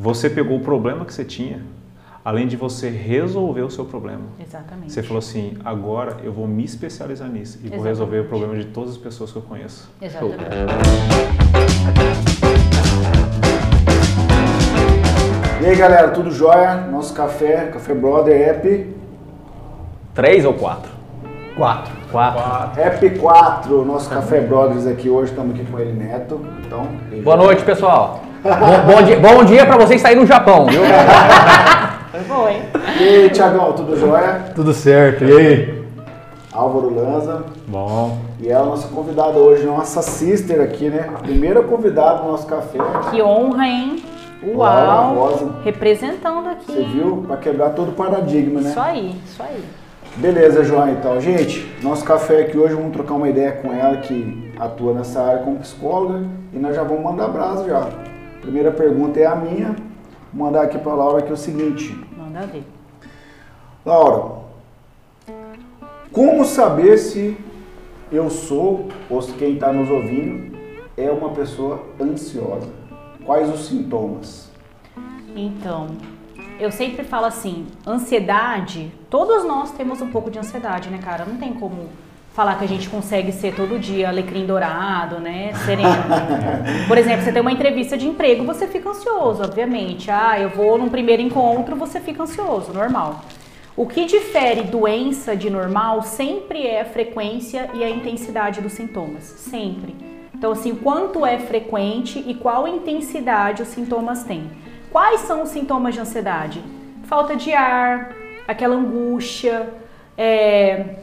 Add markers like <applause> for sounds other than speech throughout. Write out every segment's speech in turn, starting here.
Você pegou o problema que você tinha, além de você resolver o seu problema. Exatamente. Você falou assim, agora eu vou me especializar nisso e vou Exatamente. resolver o problema de todas as pessoas que eu conheço. Exatamente. E aí galera, tudo jóia? Nosso café, Café Brother App, Três ou quatro? Quatro. Quatro. App 4, nosso Café Brothers aqui hoje, estamos aqui com ele Neto. Então, Boa noite, pessoal. Bom, bom dia, bom dia pra vocês saírem no Japão, viu? Foi bom, hein? E aí, Tiagão, tudo jóia? Tudo certo. E aí? Álvaro Lanza. Bom, E ela é a nossa convidada hoje, nossa sister aqui, né? A primeira convidada do nosso café. Que honra, hein? Uau! Rosa. Representando Você aqui. viu? Pra quebrar todo o paradigma, né? Isso aí, isso aí. Beleza, João, então. Gente, nosso café aqui hoje, vamos trocar uma ideia com ela que atua nessa área como psicóloga e nós já vamos mandar brasa já. Primeira pergunta é a minha. Vou mandar aqui pra Laura que é o seguinte. Manda ver. Laura, como saber se eu sou, ou se quem está nos ouvindo, é uma pessoa ansiosa? Quais os sintomas? Então, eu sempre falo assim, ansiedade, todos nós temos um pouco de ansiedade, né, cara? Não tem como falar que a gente consegue ser todo dia alecrim dourado, né, sereno. Por exemplo, você tem uma entrevista de emprego, você fica ansioso, obviamente. Ah, eu vou num primeiro encontro, você fica ansioso, normal. O que difere doença de normal sempre é a frequência e a intensidade dos sintomas, sempre. Então, assim, quanto é frequente e qual intensidade os sintomas têm. Quais são os sintomas de ansiedade? Falta de ar, aquela angústia, é,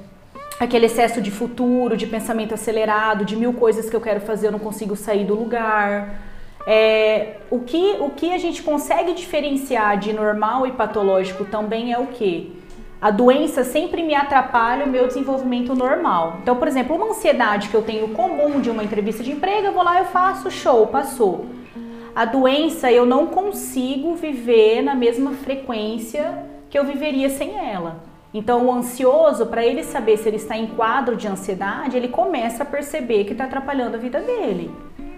aquele excesso de futuro, de pensamento acelerado, de mil coisas que eu quero fazer, eu não consigo sair do lugar. É, o, que, o que a gente consegue diferenciar de normal e patológico também é o que? A doença sempre me atrapalha o meu desenvolvimento normal. Então, por exemplo, uma ansiedade que eu tenho comum de uma entrevista de emprego, eu vou lá, eu faço, show, passou. A doença eu não consigo viver na mesma frequência que eu viveria sem ela. Então, o ansioso, para ele saber se ele está em quadro de ansiedade, ele começa a perceber que está atrapalhando a vida dele.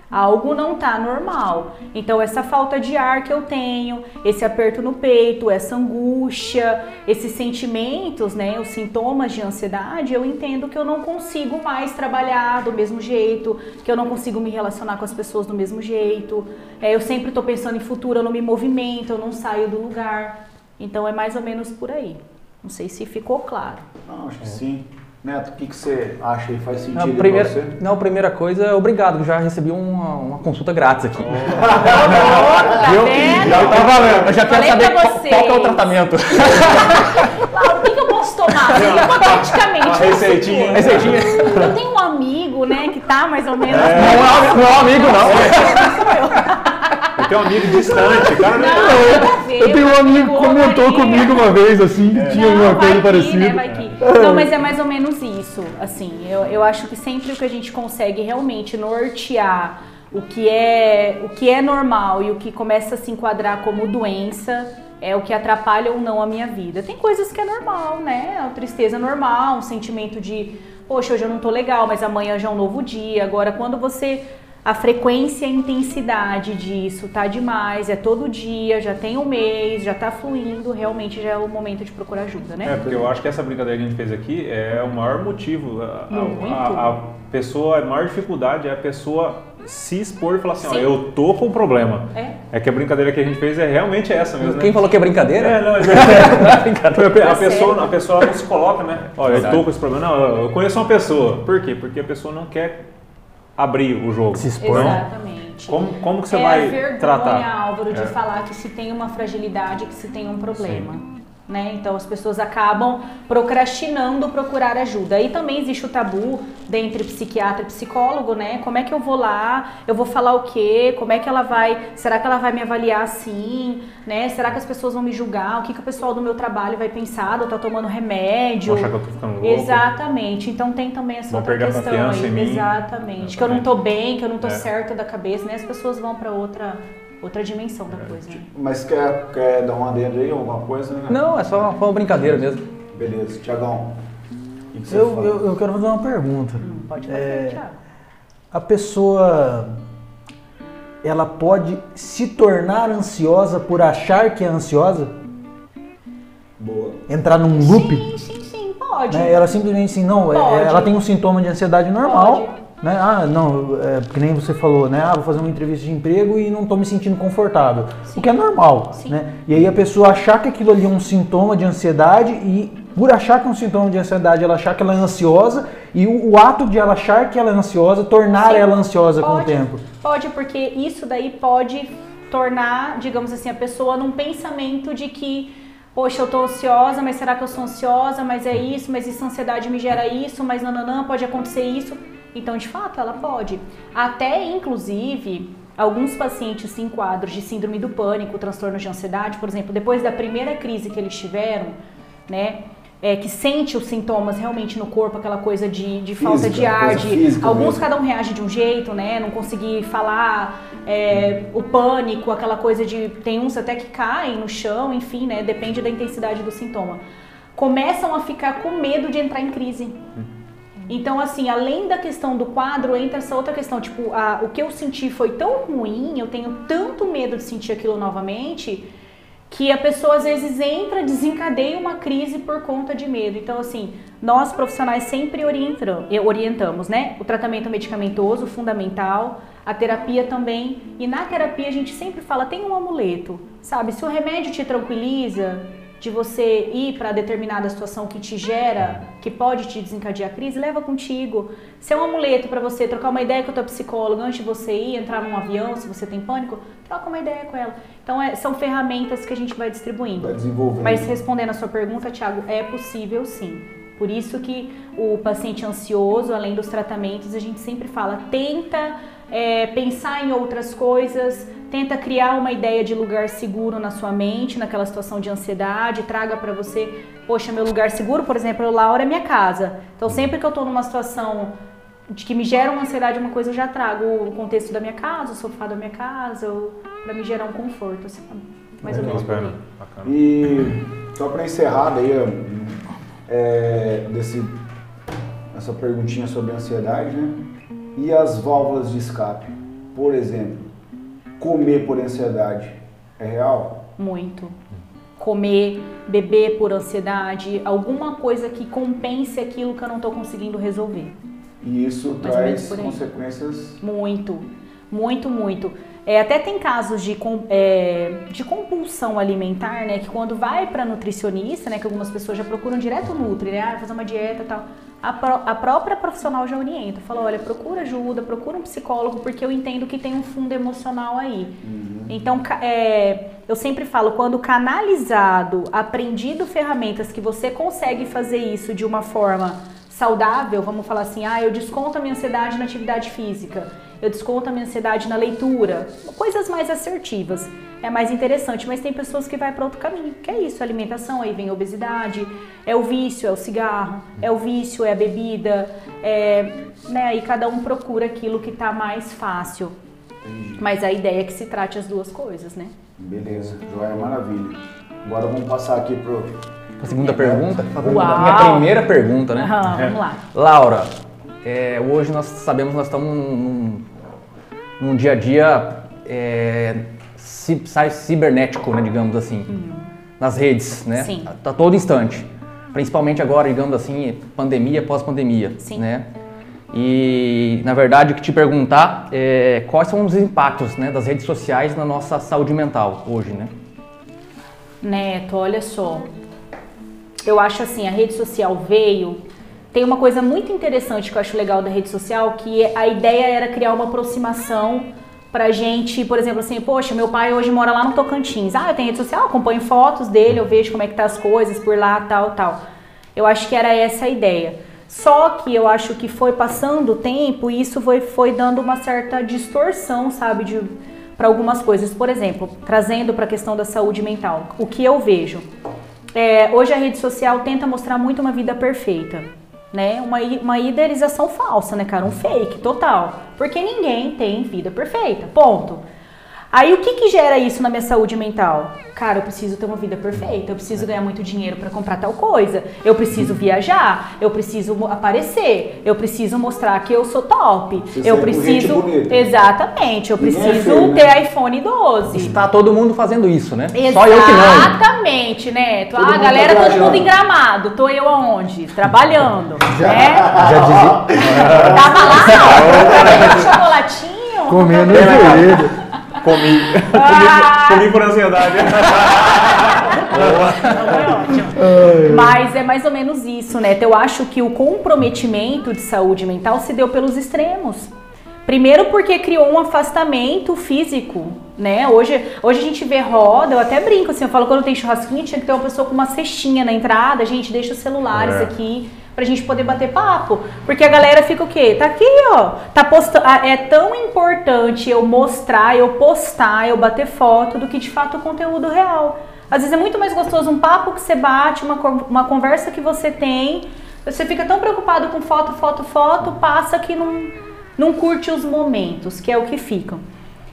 Algo não está normal. Então, essa falta de ar que eu tenho, esse aperto no peito, essa angústia, esses sentimentos, né, os sintomas de ansiedade, eu entendo que eu não consigo mais trabalhar do mesmo jeito, que eu não consigo me relacionar com as pessoas do mesmo jeito. É, eu sempre estou pensando em futuro, eu não me movimento, eu não saio do lugar. Então, é mais ou menos por aí. Não sei se ficou claro. Não, acho que sim. Neto, o que, que você acha aí faz sentido Não, pra primeira, você? não, primeira coisa, obrigado, que já recebi uma, uma consulta grátis aqui. <laughs> Tá Viu? vendo? Já tá valendo. Eu já quero saber qual, qual que é o tratamento. <laughs> Laura, o que, que eu posso tomar? Assim, hipoteticamente. Receitinha. Receitinha. Eu tenho um amigo, né, que tá mais ou menos. Não é, não é amigo, não. eu tenho <laughs> um amigo distante, cara. Não, não. nada a ver, Eu tenho um amigo que comentou Maria. comigo uma vez, assim, que tinha Não, uma vai coisa que, parecida. Né, vai que. Não, mas é mais ou menos isso. Assim, eu, eu acho que sempre o que a gente consegue realmente nortear o que é o que é normal e o que começa a se enquadrar como doença é o que atrapalha ou não a minha vida. Tem coisas que é normal, né? A tristeza é normal, um sentimento de, poxa, hoje eu não tô legal, mas amanhã já é um novo dia. Agora, quando você a frequência e a intensidade disso tá demais, é todo dia, já tem um mês, já tá fluindo, realmente já é o momento de procurar ajuda, né? É, porque eu acho que essa brincadeira que a gente fez aqui é o maior motivo. A, a- a- a pessoa, a maior dificuldade é a pessoa se expor e falar assim, ó, eu tô com um problema. É. É que a brincadeira que a gente fez é realmente essa mesmo, né? Quem falou que é brincadeira? É, não, é <laughs> é brincadeira. a, sério. pessoa, a pessoa não se coloca, né? Olha, eu tô com esse problema. Não, eu conheço uma pessoa. Por quê? Porque a pessoa não quer abrir o jogo. Se expor. Exatamente. Como, como que você é vai a vergonha, tratar? Álvaro, de É. falar que se tem uma fragilidade, que se tem um problema. Né? Então as pessoas acabam procrastinando procurar ajuda. Aí também existe o tabu dentre psiquiatra e psicólogo, né? Como é que eu vou lá? Eu vou falar o quê? Como é que ela vai? Será que ela vai me avaliar assim? Né? Será que as pessoas vão me julgar? O que, que o pessoal do meu trabalho vai pensar? Eu tô tomando remédio? Vão achar que eu tô ficando louco? Exatamente. Então tem também essa Vão outra perder questão confiança aí. em mim. Exatamente. Que eu não tô bem, que eu não tô É. certa da cabeça, né? As pessoas vão pra outra outra dimensão da coisa. Né? Mas quer, quer dar uma adendo aí, alguma coisa, né? Não, é só uma, foi uma brincadeira mesmo. Beleza, Tiagão. O que, que você Eu, eu, eu quero fazer uma pergunta. Pode fazer, É, Thiago. A pessoa ela pode se tornar ansiosa por achar que é ansiosa? Boa. Entrar num loop? Sim, sim, sim, pode. né? Ela simplesmente assim, não, é- Pode. ela tem um sintoma de ansiedade normal. Pode. Né? Ah, não, é, que nem você falou, né? Ah, vou fazer uma entrevista de emprego e não estou me sentindo confortável. O que é normal, Sim. né? E aí a pessoa achar que aquilo ali é um sintoma de ansiedade e por achar que é um sintoma de ansiedade, ela achar que ela é ansiosa e o, o ato de ela achar que ela é ansiosa tornar Sim. ela ansiosa com o Pode, tempo. Pode, porque isso daí pode tornar, digamos assim, a pessoa num pensamento de que, poxa, eu tô ansiosa, mas será que eu sou ansiosa? Mas é isso, mas isso, ansiedade me gera isso, mas nananã, pode acontecer isso. Então, de fato, ela pode. Até, inclusive, alguns pacientes se enquadram de síndrome do pânico, transtorno de ansiedade, por exemplo, depois da primeira crise que eles tiveram, né? É, que sente os sintomas realmente no corpo, aquela coisa de, de falta Física, de ar, de física alguns cada um reage de um jeito, né? Não conseguir falar, é, o pânico, aquela coisa de tem uns até que caem no chão, enfim, né? Depende da intensidade do sintoma. Começam a ficar com medo de entrar em crise. Então, assim, além da questão do quadro, entra essa outra questão, tipo, a- o que eu senti foi tão ruim, eu tenho tanto medo de sentir aquilo novamente, que a pessoa às vezes entra, desencadeia uma crise por conta de medo. Então, assim, nós profissionais sempre orientam, eh, orientamos, né? O tratamento medicamentoso, fundamental, a terapia também. E na terapia a gente sempre fala, tem um amuleto, sabe? Se o remédio te tranquiliza, de você ir para determinada situação que te gera, que pode te desencadear a crise, leva contigo. Se é um amuleto para você trocar uma ideia com a tua psicóloga antes de você ir entrar num avião, se você tem pânico, troca uma ideia com ela. Então é- são ferramentas que a gente vai distribuindo. Vai desenvolvendo. Mas respondendo a sua pergunta, Thiago, é possível sim. Por isso que o paciente ansioso, além dos tratamentos, a gente sempre fala, tenta é, pensar em outras coisas, tenta criar uma ideia de lugar seguro na sua mente, naquela situação de ansiedade, traga para você, poxa, meu lugar seguro, por exemplo, o Laura é minha casa. Então sempre que eu tô numa situação de que me gera uma ansiedade, uma coisa, eu já trago o contexto da minha casa, o sofá da minha casa, para me gerar um conforto, assim, mais ou menos. Bacana. E só para encerrar daí, é, desse, essa perguntinha sobre ansiedade, né? E as válvulas de escape? Por exemplo, comer por ansiedade é real? Muito. Comer, beber por ansiedade, alguma coisa que compense aquilo que eu não estou conseguindo resolver. E isso Mais traz consequências Muito, muito, muito. É, até tem casos de, é, de compulsão alimentar, né? Que quando vai para nutricionista, né? Que algumas pessoas já procuram direto o Nutri, né? Ah, fazer uma dieta e tal. A, a própria profissional já orienta. Fala, olha, procura ajuda, procura um psicólogo, porque eu entendo que tem um fundo emocional aí. Então, ca- é, eu sempre falo, quando canalizado, aprendido ferramentas que você consegue fazer isso de uma forma saudável, vamos falar assim, ah, eu desconto a minha ansiedade na atividade física, eu desconto a minha ansiedade na leitura, coisas mais assertivas. É mais interessante, mas tem pessoas que vai para outro caminho, que é isso, alimentação, aí vem a obesidade, é o vício, é o cigarro, é o vício, é a bebida, é, né, aí cada um procura aquilo que tá mais fácil. Mas a ideia é que se trate as duas coisas, né? Beleza, joia, maravilha. Agora vamos passar aqui pro. A segunda pergunta? Uau! Minha primeira pergunta, né? Aham, vamos lá. Laura, é, hoje nós sabemos que nós estamos num, num- num dia a dia é, cibernético, né, digamos assim, nas redes, né? Sim. A, a todo instante. Principalmente agora, digamos assim, pandemia, pós-pandemia, né? E, na verdade, o que te perguntar é quais são os impactos né, das redes sociais na nossa saúde mental hoje, né? Neto, olha só. Eu acho assim, a rede social veio. Tem uma coisa muito interessante que eu acho legal da rede social, que a ideia era criar uma aproximação pra gente, por exemplo, assim, poxa, meu pai hoje mora lá no Tocantins. Ah, eu tenho rede social, acompanho fotos dele, eu vejo como é que tá as coisas por lá, tal, tal. Eu acho que era essa a ideia. Só que eu acho que foi passando o tempo e isso foi, foi dando uma certa distorção, sabe, para algumas coisas. Por exemplo, trazendo para a questão da saúde mental, o que eu vejo. É, hoje a rede social tenta mostrar muito uma vida perfeita, né? Uma, uma idealização falsa, né, cara? Um fake total. Porque ninguém tem vida perfeita, ponto. Aí o que que gera isso na minha saúde mental? Cara, eu preciso ter uma vida perfeita, eu preciso ganhar muito dinheiro para comprar tal coisa, eu preciso viajar, eu preciso aparecer, eu preciso mostrar que eu sou top, Você eu preciso exatamente, eu Ninguém é preciso né? ter iPhone 12. Está todo mundo fazendo isso, né? Só eu que não. Exatamente, né? Todo Ah, galera, tá todo mundo viajando. em gramado. Tô eu aonde? Trabalhando, <laughs> né? Já dizia. Tava lá, <laughs> comendo chocolatinho. Comendo joelho. Comi. Ah! comi, comi por ansiedade. <laughs> Foi ótimo. Mas é mais ou menos isso, né? Então, Eu acho que o comprometimento de saúde mental se deu pelos extremos. Primeiro porque criou um afastamento físico, né? Hoje, hoje a gente vê roda, eu até brinco assim, eu falo quando tem churrasquinho tinha que ter uma pessoa com uma cestinha na entrada, gente, deixa os celulares É. aqui pra gente poder bater papo, porque a galera fica o quê? Tá aqui, ó, tá postando, é tão importante eu mostrar, eu postar, eu bater foto do que de fato o conteúdo real. Às vezes é muito mais gostoso um papo que você bate, uma, uma conversa que você tem. Você fica tão preocupado com foto, foto, foto, passa que não, não curte os momentos, que é o que ficam.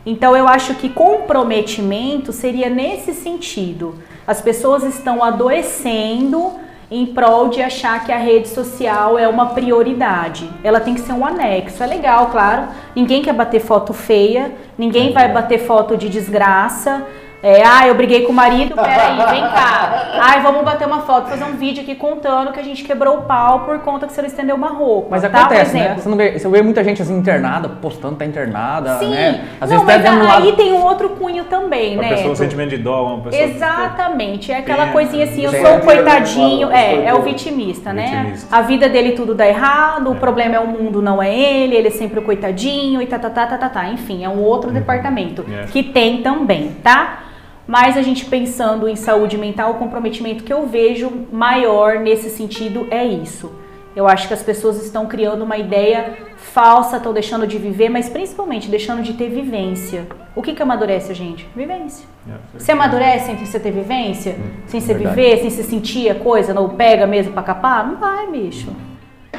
Então eu acho que comprometimento seria nesse sentido. As pessoas estão adoecendo em prol de achar que a rede social é uma prioridade. Ela tem que ser um anexo. É legal, claro. Ninguém quer bater foto feia, ninguém vai bater foto de desgraça. É, ah, eu briguei com o marido, peraí, vem cá. <laughs> Ai, vamos bater uma foto, fazer um vídeo aqui contando que a gente quebrou o pau por conta que você não estendeu uma roupa. Mas tá? Por acontece, né? Você, não vê, você vê muita gente assim internada, postando, tá internada, Sim, né? Às não, vezes tá mas vendo um aí lado. tem um outro cunho também, A né? pessoa, um sentimento de dó, uma pessoa. Exatamente, é aquela Pena, coisinha assim, eu sou um Sim. coitadinho, é, é o vitimista, né? Vitimista. A vida dele tudo dá errado, o É. problema é o mundo, não é ele, ele é sempre o coitadinho e tá, tá, tá, tá, tá, tá. Enfim, é um outro departamento É. que tem também, tá? Mas a gente pensando em saúde mental, o comprometimento que eu vejo maior nesse sentido é isso. Eu acho que as pessoas estão criando uma ideia falsa, estão deixando de viver, mas principalmente deixando de ter vivência. O que que amadurece a gente? Vivência. É, Você amadurece sem você ter vivência? sem você verdade. viver, sem você sentir a coisa, não pega mesmo pra capar? Não vai, bicho.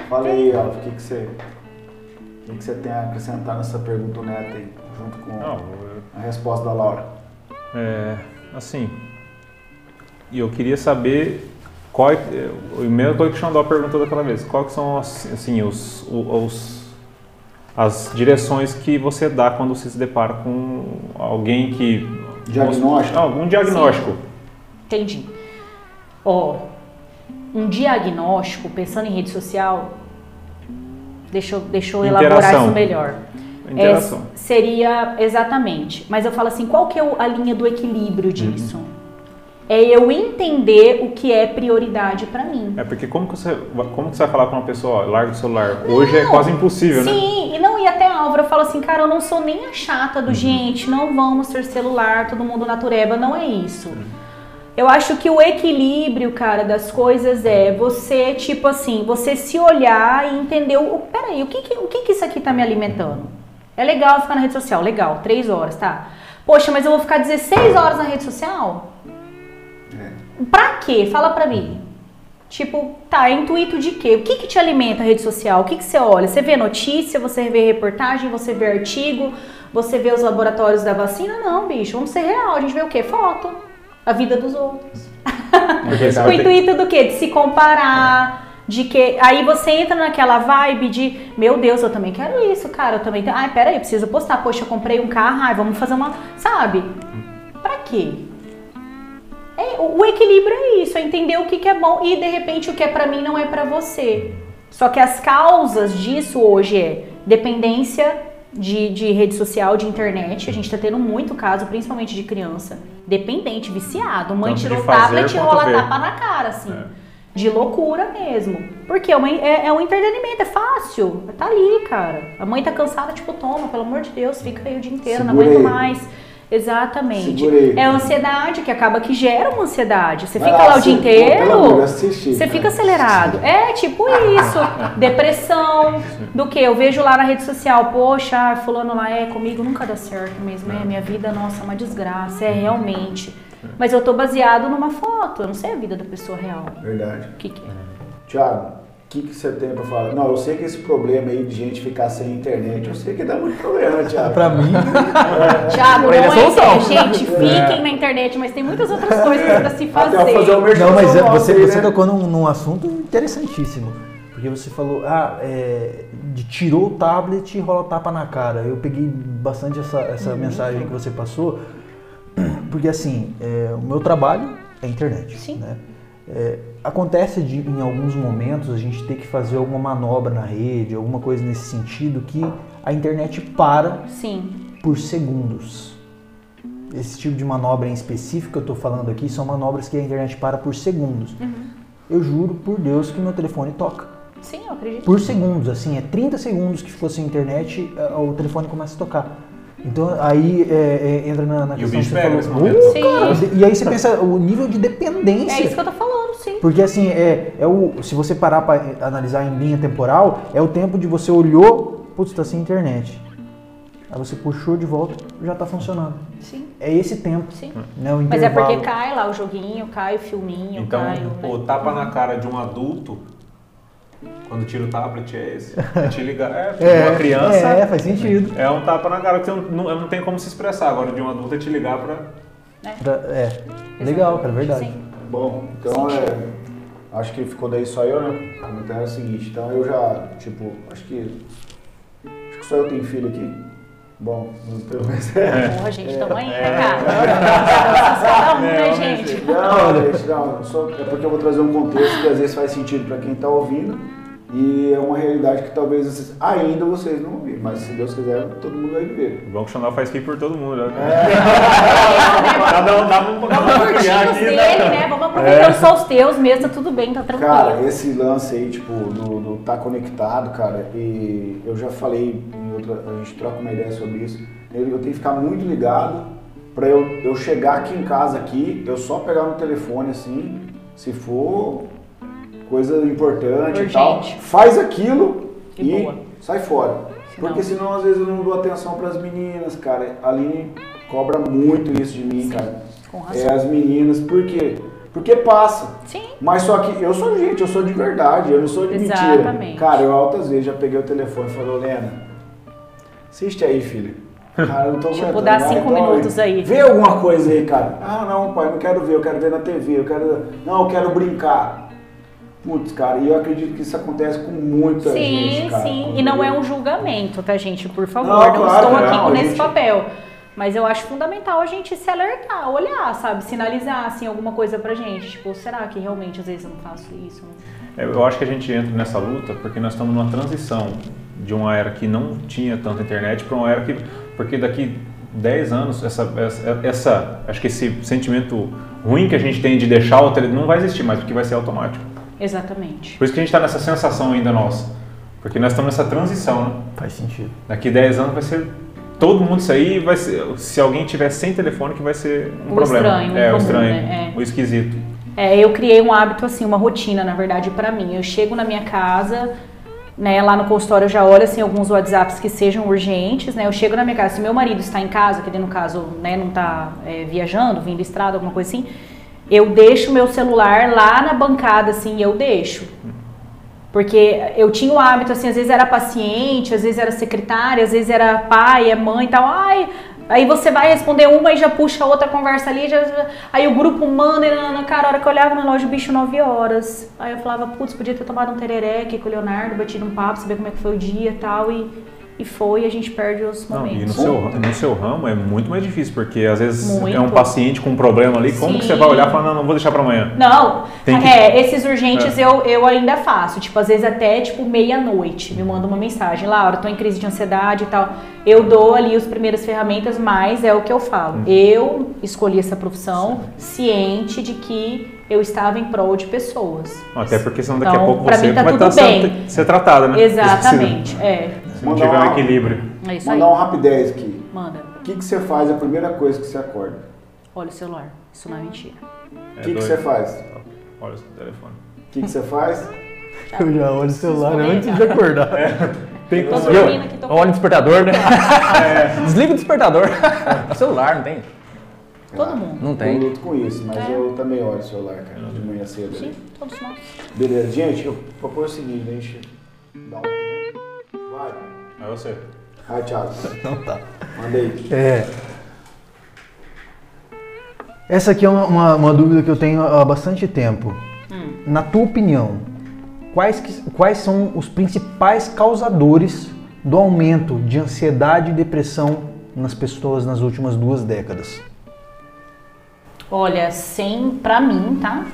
Fala aí, Alvo, o que, que você. O que, que você tem a acrescentar nessa pergunta neta aí, junto com Não, eu- a resposta da Laura? É, assim, e eu queria saber qual, é- o mesmo coisa que o Xandó perguntou daquela vez, quais são as- assim, os, os- as direções que você dá quando você se depara com alguém que... Diagnóstico? Algum diagnóstico. Entendi. Ó, um diagnóstico, pensando em rede social, deixa eu, deixa eu elaborar Interação. isso melhor. Interação. É, seria exatamente. Mas eu falo assim, qual que é a linha do equilíbrio disso? É eu entender o que é prioridade pra mim. É porque como que você, como que você vai falar com uma pessoa, ó, larga o celular? Hoje é Não. quase impossível, né? Sim, e não, e até a Álvaro fala assim, cara, eu não sou nem a chata Uhum. do gente, não vamos ter celular, todo mundo natureba, não é isso. Eu acho que o equilíbrio, cara, das coisas é você, tipo assim, você se olhar e entender, o, peraí, o que que, o que que isso aqui tá me alimentando? É legal ficar na rede social, legal, três horas, tá? Poxa, mas eu vou ficar 16 horas na rede social? Pra quê? Fala pra mim. Tipo, tá, é intuito de quê? O que que te alimenta a rede social? O que que você olha? Você vê notícia, você vê reportagem, você vê artigo, você vê os laboratórios da vacina? Não, bicho, vamos ser real. A gente vê o quê? Foto. A vida dos outros. <laughs> O intuito do quê? De se comparar, de que aí você entra naquela vibe de, meu Deus, eu também quero isso, cara, eu também tenho, ai, peraí, eu preciso postar, poxa, eu comprei um carro, ai, vamos fazer uma, sabe? Pra quê? É, o o equilíbrio é isso, é entender o que, que é bom e de repente o que é pra mim não é pra você. Só que as causas disso hoje é dependência de, de rede social, de internet. A gente tá tendo muito caso, principalmente de criança. Dependente, viciado. Mãe Tanto tirou o tablet e rola ver. tapa na cara, assim. É. De loucura mesmo. Porque é, uma- é, é um entretenimento, é fácil. Tá ali, cara. A mãe tá cansada, tipo, toma, pelo amor de Deus, fica aí o dia inteiro, não Segura aguento aí. mais. Exatamente. Segura aí. É a ansiedade que acaba que gera uma ansiedade. Você Vai fica lá, lá o dia inteiro. Você fica acelerado. É tipo isso. <laughs> Depressão. Do que? Eu vejo lá na rede social, poxa, ah, fulano lá é comigo, nunca dá certo mesmo. É, minha vida, nossa, é uma desgraça. É realmente. Mas eu tô baseado numa foto. Eu não sei a vida da pessoa real. Verdade. O que, que é? Tiago, O que, que você tem pra falar? Não, eu sei que esse problema aí de gente ficar sem internet, eu sei que dá muito problema, Thiago. Pra mim, Thiago, não Pra ele é é gente, fiquem na internet, mas tem muitas outras coisas pra se Até eu fazer o fazer. merchan Não, mas é- você, aí, você né? tocou num, num assunto interessantíssimo. Porque você falou, ah, é, de tirou o tablet e rola tapa na cara. Eu peguei bastante essa, essa Uhum. mensagem que você passou, porque assim, é, o meu trabalho é internet. Sim. Né? É, acontece de, em alguns momentos a gente ter que fazer alguma manobra na rede, alguma coisa nesse sentido, que a internet para Sim, por segundos. Esse tipo de manobra em específico que eu estou falando aqui são manobras que a internet para por segundos. Eu juro por Deus que meu telefone toca. sim, eu acredito. Por segundos, assim, é 30 segundos que ficou sem internet, o telefone começa a tocar. Então aí é, é, entra na, na E o questão bicho que você pega falou. Uh, cara, e aí você pensa o nível de dependência. É isso que eu tô falando, sim. Porque assim, é, é o, se você parar para analisar em linha temporal, é o tempo de você olhou, putz, tá sem internet. Aí você puxou de volta, já tá funcionando. Sim, É esse tempo. sim. Né, o Mas é porque cai lá o joguinho, cai o filminho, Então, cai o... o tapa na cara de um adulto, quando tira o tablet, é esse. <laughs> É te ligar. É, É, uma criança. é, faz sentido. É um tapa na cara que você não, não, não tem como se expressar. Agora, de um adulto é te ligar pra. Pra- é, legal, cara, é verdade. Sim. Bom, então é. Acho que ficou daí só eu, né? O comentário é o seguinte, então eu já, tipo, acho que. Acho que só eu tenho filho aqui. Bom, pelo menos é. Porra, gente, tamo aí, né, cara? Um, né, gente? Não, gente, não, só é porque eu vou trazer um contexto que às vezes faz sentido para quem está ouvindo e é uma realidade que talvez vocês, ainda vocês não viram, mas se Deus quiser, todo mundo vai viver. O Banco faz rir por todo mundo. Né? É, <laughs> Cada um dá um pouco Vamos curtir os dele, né? Vamos aproveitar só os teus mesmo, tá tudo bem, tá tranquilo. Cara, esse lance aí, tipo, do, do tá conectado, cara, e eu já falei em outra, a gente troca uma ideia sobre isso. Eu, eu tenho que ficar muito ligado pra eu, eu chegar aqui em casa aqui, eu só pegar no telefone assim, se for coisa importante e tal, Urgente. faz aquilo E e, boa. sai fora. Senão- Porque senão às vezes eu não dou atenção pras meninas, cara. A Aline cobra muito isso de mim, cara. Com razão. É as meninas, por quê? Porque passa. Sim. Mas só que eu sou gente, eu sou de verdade, eu não sou de mentira. Exatamente. Cara, eu altas vezes já peguei o telefone e falei, Lena, assiste aí, filha. <laughs> Cara, eu não tô Tipo, aguentando. dá cinco minutos aí. Vê alguma coisa aí, cara. Ah, não, pai, não quero ver, eu quero ver na TV, eu quero. Não, eu quero brincar. Putz, cara, e eu acredito que isso acontece com muita Sim, gente, cara. sim. E não é um julgamento, tá, gente? Por favor, Não, não, claro estou aqui não, nesse gente- papel. Mas eu acho fundamental a gente se alertar, olhar, sabe? Sinalizar, assim, alguma coisa pra gente. Tipo, será que realmente às vezes eu não faço isso? É, Eu acho que a gente entra nessa luta porque nós estamos numa transição de uma era que não tinha tanta internet para uma era que. Porque daqui 10 anos, essa, essa, essa- Acho que esse sentimento ruim que a gente tem de deixar o telefone não vai existir mais, porque vai ser automático. Exatamente. Por isso que a gente está nessa sensação ainda nossa. Porque nós estamos nessa transição, né? Faz sentido. Daqui 10 anos vai ser. Todo mundo aí vai ser. Se alguém tiver sem telefone, que vai ser um O problema. estranho, é, o estranho. né? É. O esquisito. É, eu criei um hábito, assim, uma rotina, na verdade, pra mim. Eu chego na minha casa, né, lá no consultório eu já olho, assim, alguns WhatsApps que sejam urgentes, né, eu chego na minha casa, se meu marido está em casa, que ele, no caso, né, não está é, viajando, vindo estrada, alguma coisa assim, eu deixo meu celular lá na bancada, assim, eu deixo. Porque eu tinha o hábito, assim, às vezes era paciente, às vezes era secretária, às vezes era pai, é mãe e tal. Ai, aí você vai responder uma e já puxa outra conversa ali, já, aí o grupo manda e na cara, a hora que eu olhava na loja, o bicho 9 horas. Aí eu falava, putz, podia ter tomado um tereré aqui com o Leonardo, batido um papo, saber como é que foi o dia e tal, e, e foi, a gente perde os Não, e no momentos. seu, no seu ramo é muito mais difícil, porque às vezes Muito. é um paciente com um problema ali, como que você Sim. vai olhar e falar, não, não vou deixar para amanhã? Não, Tem que- é, esses urgentes É. eu, eu ainda faço. Tipo, às vezes até tipo meia-noite me manda uma mensagem. Laura, tô em crise de ansiedade e tal. Eu dou ali as primeiras ferramentas, mas é o que eu falo. Hum. Eu escolhi essa profissão ciente de que eu estava em prol de pessoas. Até porque senão daqui a Então, pouco pra você mim tá vai estar bem. sendo ser tratada, né? Exatamente. É. Se não Mandar tiver um equilíbrio. É isso aí. Mandar um rapidez aqui. Manda. O que, que você faz a primeira coisa que você acorda? Olha o celular. Isso não é mentira. O É que, que você faz? Olha o telefone. O que, que você faz? Eu já olho o celular antes de acordar. Tem Tô como- dormindo aqui, tô Olha o despertador, né? Desliga o despertador. celular, não tem? Todo Ah, mundo. Não tem. Eu luto com isso, mas É. eu também olho o celular, cara, de manhã cedo. Sim, todos nós. Beleza, gente, eu proponho o seguinte, a gente dá um Vai. É você. Vai, Thiago. <laughs> Então tá. Manda aí. É. Essa aqui é uma, uma- uma dúvida que eu tenho há bastante tempo. Na tua opinião, quais, que- quais são os principais causadores do aumento de ansiedade e depressão nas pessoas nas últimas duas décadas? Olha, sem, pra mim, tá?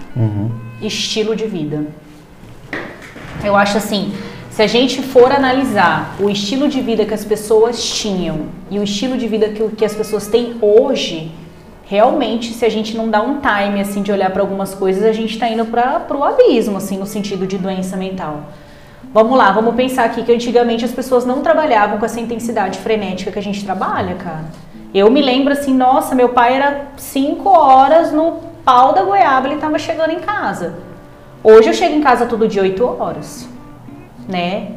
Estilo de vida. Eu acho assim, se a gente for analisar o estilo de vida que as pessoas tinham e o estilo de vida que, que as pessoas têm hoje, realmente, se a gente não dá um time assim de olhar para algumas coisas, a gente tá indo para pro abismo, assim, no sentido de doença mental. Vamos lá, vamos pensar aqui que antigamente as pessoas não trabalhavam com essa intensidade frenética que a gente trabalha, cara. Eu me lembro assim, nossa, meu pai era 5 horas no pau da goiaba, ele tava chegando em casa. Hoje eu chego em casa todo dia 8 horas, né?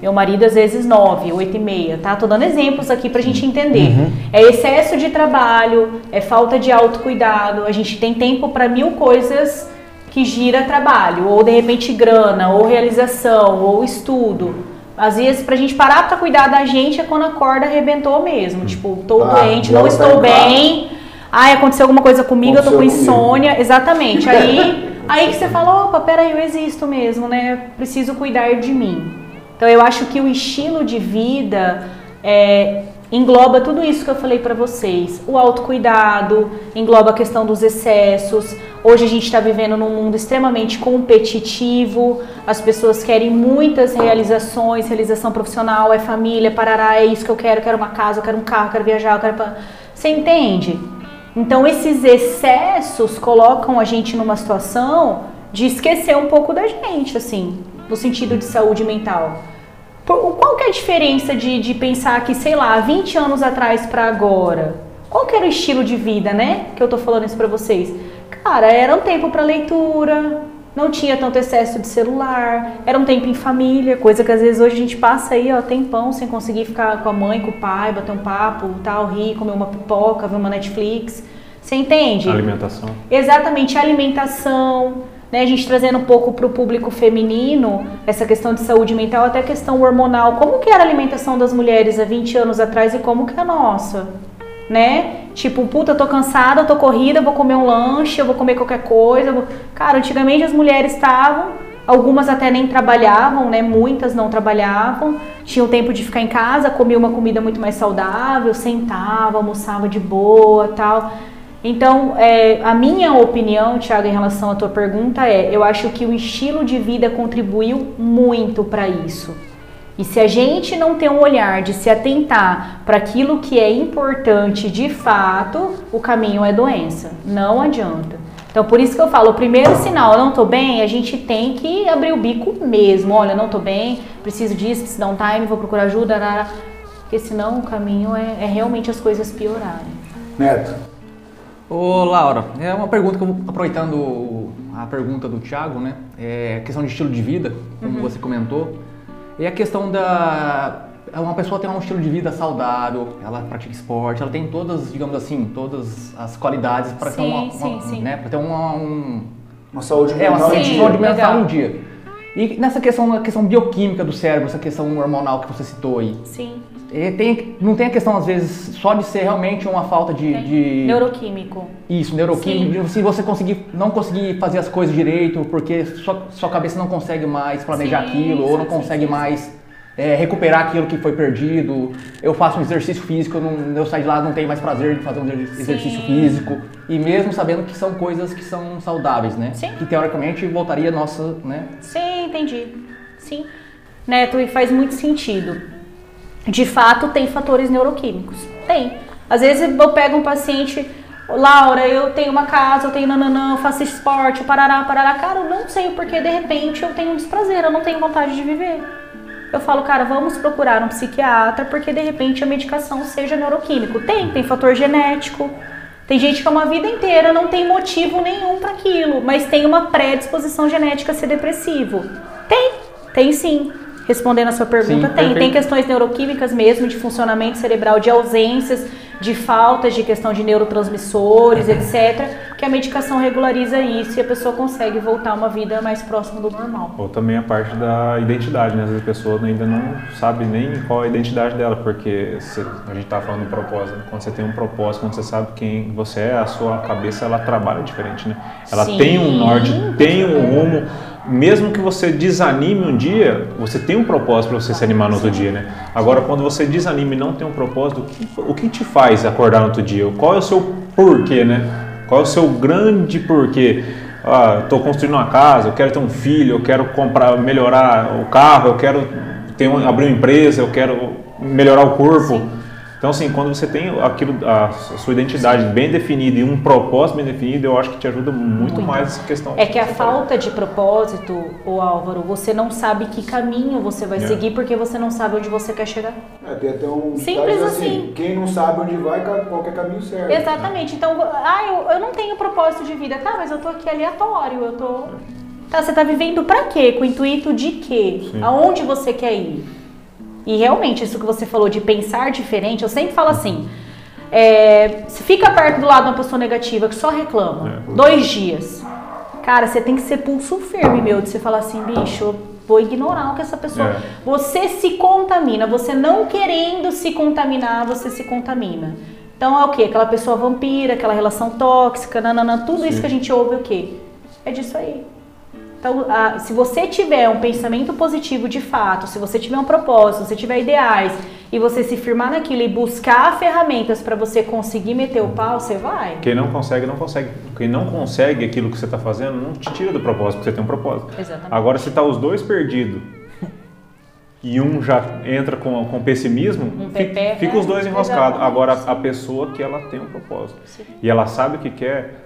Meu marido às vezes 9, 8 e meia, tá? Tô dando exemplos aqui pra gente entender. É excesso de trabalho, é falta de autocuidado, a gente tem tempo para mil coisas que gira trabalho, ou de repente grana, ou realização, ou estudo. Às vezes, pra gente parar pra cuidar da gente é quando a corda arrebentou mesmo. Tipo, tô Ah, doente, não tá estou bem. Ai, aconteceu alguma coisa comigo, eu tô com Aconteceu comigo. insônia. Exatamente. Aí, aí que você fala, opa, peraí, eu existo mesmo, né? Preciso cuidar de mim. Então eu acho que o estilo de vida é, engloba tudo isso que eu falei pra vocês. O autocuidado, engloba a questão dos excessos. Hoje a gente está vivendo num mundo extremamente competitivo. As pessoas querem muitas realizações, realização profissional, é família, parará, é isso que eu quero, quero uma casa, eu quero um carro, eu quero viajar, eu quero... Você entende? Então esses excessos colocam a gente numa situação de esquecer um pouco da gente, assim, no sentido de saúde mental. Qual que é a diferença de, de pensar que, sei lá, 20 anos atrás pra agora? Qual que era o estilo de vida, né? Que eu tô falando isso pra vocês. Cara, era um tempo pra leitura, não tinha tanto excesso de celular, era um tempo em família, coisa que às vezes hoje a gente passa aí, ó, tempão sem conseguir ficar com a mãe, com o pai, bater um papo, tal, rir, comer uma pipoca, ver uma Netflix. Você entende? Alimentação. Exatamente, a alimentação, né? A gente trazendo um pouco para o público feminino, essa questão de saúde mental, até a questão hormonal. Como que era a alimentação das mulheres há 20 anos atrás e como que é a nossa? Né? Tipo, puta, eu tô cansada, eu tô corrida, eu vou comer um lanche, eu vou comer qualquer coisa. vou- Cara, antigamente as mulheres estavam, algumas até nem trabalhavam, né? Muitas não trabalhavam, tinham tempo de ficar em casa, comia uma comida muito mais saudável, sentava, almoçava de boa tal. Então, é, a minha opinião, Thiago, em relação à tua pergunta é: eu acho que o estilo de vida contribuiu muito para isso. E se a gente não tem um olhar de se atentar para aquilo que é importante de fato, o caminho é doença. Não adianta. Então, por isso que eu falo: o primeiro sinal, eu não tô bem, a gente tem que abrir o bico mesmo. Olha, não tô bem, preciso disso, preciso dar um time, vou procurar ajuda, arara. porque senão o caminho é, é realmente as coisas piorarem. Neto, Ô Laura, é uma pergunta que eu vou aproveitando a pergunta do Thiago, né? É questão de estilo de vida, como você comentou. E a questão da. Uma pessoa tem um estilo de vida saudável, ela pratica esporte, ela tem todas, digamos assim, todas as qualidades para ter Sim, uma, sim, uma- sim. né, para ter uma, um, uma saúde é, uma mental saúde Sim, mental um dia. E nessa questão, na questão bioquímica do cérebro, essa questão hormonal que você citou aí, Sim. É, tem, não tem a questão, às vezes, só de ser realmente uma falta de. De- Neuroquímico. isso, neuroquímico, de se você conseguir, não conseguir fazer as coisas direito, porque sua, sua cabeça não consegue mais planejar Sim, aquilo, ou não sim, consegue sim, mais é, recuperar aquilo que foi perdido. Eu faço um exercício físico, eu, não, eu saio de lá não tenho mais prazer de fazer um exer- exercício Sim. físico. E mesmo sabendo que são coisas que são saudáveis, né? Sim. Que teoricamente voltaria nossa, né? Sim, entendi. Sim. Neto, e faz muito sentido. De fato, tem fatores neuroquímicos. Tem. Às vezes eu pego um paciente, Laura, eu tenho uma casa, eu tenho nananã, eu faço esporte, parará, parará. Cara, eu não sei porque de repente eu tenho um desprazer, eu não tenho vontade de viver. Eu falo, cara, vamos procurar um psiquiatra porque de repente a medicação seja neuroquímico. Tem, tem fator genético. Tem gente que é uma vida inteira não tem motivo nenhum para aquilo, mas tem uma predisposição genética a ser depressivo. Tem, tem sim. Respondendo a sua pergunta, Sim, tem. Tem perfeito. questões neuroquímicas mesmo, de funcionamento cerebral, de ausências, de faltas de questão de neurotransmissores, etc. Que a medicação regulariza isso e a pessoa consegue voltar a uma vida mais próxima do normal. Ou também a parte da identidade, né? Às vezes a pessoa ainda não sabe nem qual é a identidade dela, porque se, a gente tá falando de propósito. Quando você tem um propósito, quando você sabe quem você é, a sua cabeça ela trabalha diferente, né? Ela Sim, tem um norte, tem um rumo. Mesmo que você desanime um dia, você tem um propósito para você se animar no outro dia, né? Agora, quando você desanima e não tem um propósito, o que, o que te faz acordar no outro dia? Qual é o seu porquê, né? Qual é o seu grande porquê? Ah, estou construindo uma casa, eu quero ter um filho, eu quero comprar, melhorar o carro, eu quero ter um, abrir uma empresa, eu quero melhorar o corpo. Então, assim, quando você tem aquilo, a, sua identidade bem definida e um propósito bem definido, eu acho que te ajuda muito, mais essa questão. É que a falta de propósito, o Álvaro, você não sabe que caminho você vai É. seguir porque você não sabe onde você quer chegar. É, tem até um Simples ditado assim. Quem não sabe onde vai, qualquer caminho serve. Exatamente. Então, ah, eu, eu não tenho propósito de vida. Tá, mas eu tô aqui aleatório, eu tô. Tá, você tá vivendo pra quê? Com o intuito de quê? Sim. Aonde você quer ir? E realmente, isso que você falou de pensar diferente, eu sempre falo assim. É, se fica perto do lado de uma pessoa negativa que só reclama, É. dois dias. Cara, você tem que ser pulso firme, meu, de você falar assim, bicho, eu vou ignorar o que essa pessoa. É. Você se contamina, você não querendo se contaminar, você se contamina. Então é o quê? Aquela pessoa vampira, aquela relação tóxica, nananã, tudo isso Sim. que a gente ouve é o quê? É disso aí. Então, a- se você tiver um pensamento positivo de fato, se você tiver um propósito, se você tiver ideais e você se firmar naquilo e buscar ferramentas para você conseguir meter o pau, você vai. Quem não consegue, não consegue. Quem não consegue aquilo que você está fazendo, não te tira do propósito, porque você tem um propósito. Exatamente. Agora, se tá os dois perdidos e um já entra com, com pessimismo, Um fica, fica os dois enroscados. exatamente, Agora, sim. a pessoa que ela tem um propósito Sim. e ela sabe o que quer,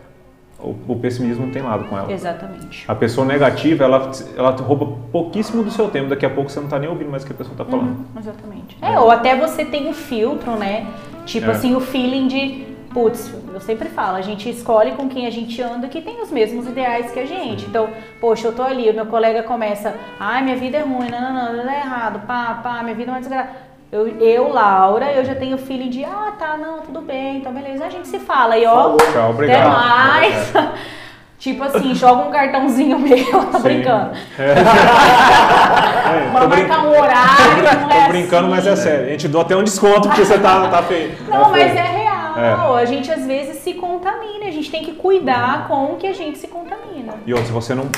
o, o pessimismo não tem lado com ela. Exatamente. A pessoa negativa, ela, ela rouba pouquíssimo do seu tempo. Daqui a pouco você não tá nem ouvindo mais o que a pessoa tá falando. Uhum, exatamente. É, ou até você tem um filtro, né? Tipo É. assim, o feeling de, putz, eu sempre falo, a gente escolhe com quem a gente anda que tem os mesmos ideais que a gente. Então, poxa, eu tô ali, o meu colega começa, ai, minha vida é ruim, não, não, não, não é errado, pá, pá, minha vida é uma desgraça. Eu, eu, Laura, eu já tenho feeling de, ah, tá, não, tudo bem, então beleza, a gente se fala. E ó. Tchau, obrigado. até mais. <laughs> tipo assim, joga um cartãozinho meu, <laughs> tá brincando. É, <laughs> brin- marcar um horário, não Tô é brincando, assim. mas é sério. A gente dou até um desconto porque você tá, tá feio. Não, mas feio. é real. A gente às vezes se contamina. A gente tem que cuidar com o que a gente se contamina. E outra, se você não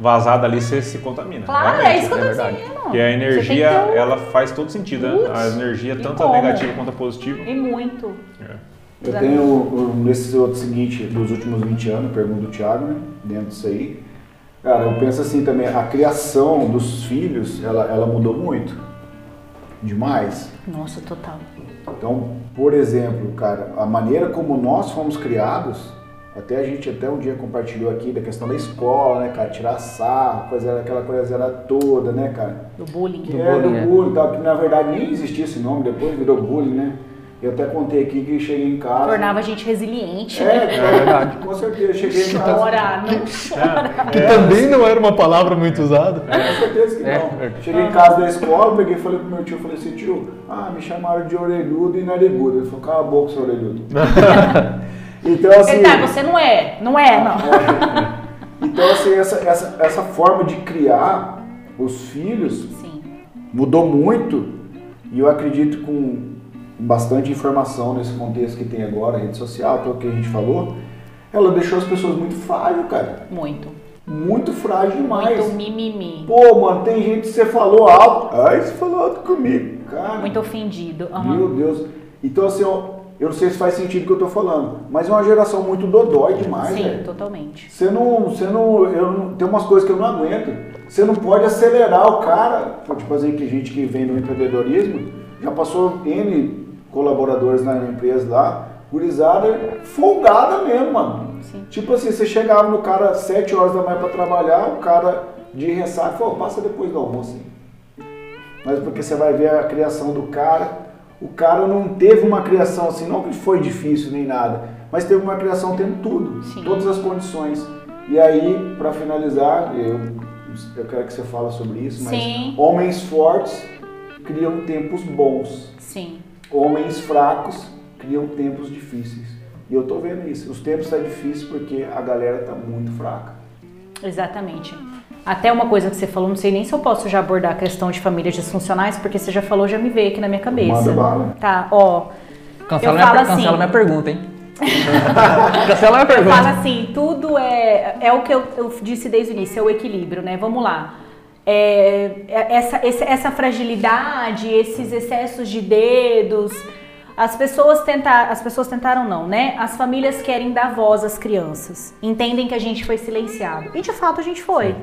vazar dali, você se contamina. Claro, Realmente, é isso que eu tô verdade. dizendo. Porque a energia, ter um- ela faz todo sentido. né? A energia, e tanto a negativa quanto a positiva. E muito. É. Eu tenho, um, nesse outro seguinte, dos últimos 20 anos, pergunta do Thiago, né? Dentro disso aí. Cara, eu penso assim também, a criação dos filhos, ela, ela mudou muito. Demais. Nossa, total. Então, por exemplo, cara, a maneira como nós fomos criados, até a gente até um dia compartilhou aqui da questão da escola, né, cara, tirar sarro, coisa, aquela coisa era toda, né, cara? Do bullying. Que é do bullying, é. bullying, tal, que na verdade nem existia esse nome, depois virou bullying, né? Eu até contei aqui que cheguei em casa. Tornava a gente resiliente. É, né? <laughs> é verdade. Com certeza, cheguei em casa. Chora, não chora. Que também não era uma palavra muito usada. Com certeza que É. não. Cheguei em casa da escola, peguei e falei pro meu tio, falei assim, tio, ah, me chamaram de orelhudo e narigudo. Ele falou, cala a boca, seu orelhudo. <laughs> então assim. Tá, você não é. Não é, não. Então assim, essa, essa, essa forma de criar os filhos Sim. mudou muito e eu acredito com bastante informação nesse contexto que tem agora, rede social, tudo que a gente falou, ela deixou as pessoas muito frágeis, cara. Muito. Muito frágil demais. Muito mimimi. Pô, mano, tem gente que você falou alto. Ai, você falou alto comigo, cara. Muito ofendido. Aham. Meu Deus. Então, assim, ó, eu não sei se faz sentido o que eu tô falando, mas é uma geração muito dodói demais, Sim, velho. totalmente. Você não, você não, eu não, tem umas coisas que eu não aguento. Você não pode acelerar o cara. Tipo assim, que gente que vem do empreendedorismo já passou N colaboradores na empresa lá, gurizada folgada mesmo, mano. Sim. Tipo assim, você chegava no cara 7 horas da manhã pra trabalhar, o cara de ressaca falou, passa depois do almoço. Hein? Mas porque você vai ver a criação do cara, o cara não teve uma criação assim, não que foi difícil nem nada, mas teve uma criação tendo tudo, Sim. todas as condições. E aí, pra finalizar, eu, eu quero que você fale sobre isso, mas Sim. homens fortes criam tempos bons. Sim. homens fracos criam tempos difíceis. E eu tô vendo isso. Os tempos estão tá difíceis porque a galera tá muito fraca. Exatamente. Até uma coisa que você falou, não sei nem se eu posso já abordar a questão de famílias disfuncionais, porque você já falou, já me veio aqui na minha cabeça. Manda bala. Tá, ó. Cancela, Eu minha, falo per- assim- <laughs> cancela minha pergunta, hein? cancela minha Eu pergunta. falo assim, tudo é, é o que eu, eu disse desde o início, é o equilíbrio, né? Vamos lá. É, é- essa, esse- essa fragilidade, esses excessos de dedos, as pessoas tentaram, as pessoas tentaram não, né? As famílias querem dar voz às crianças, entendem que a gente foi silenciado. E de fato a gente foi.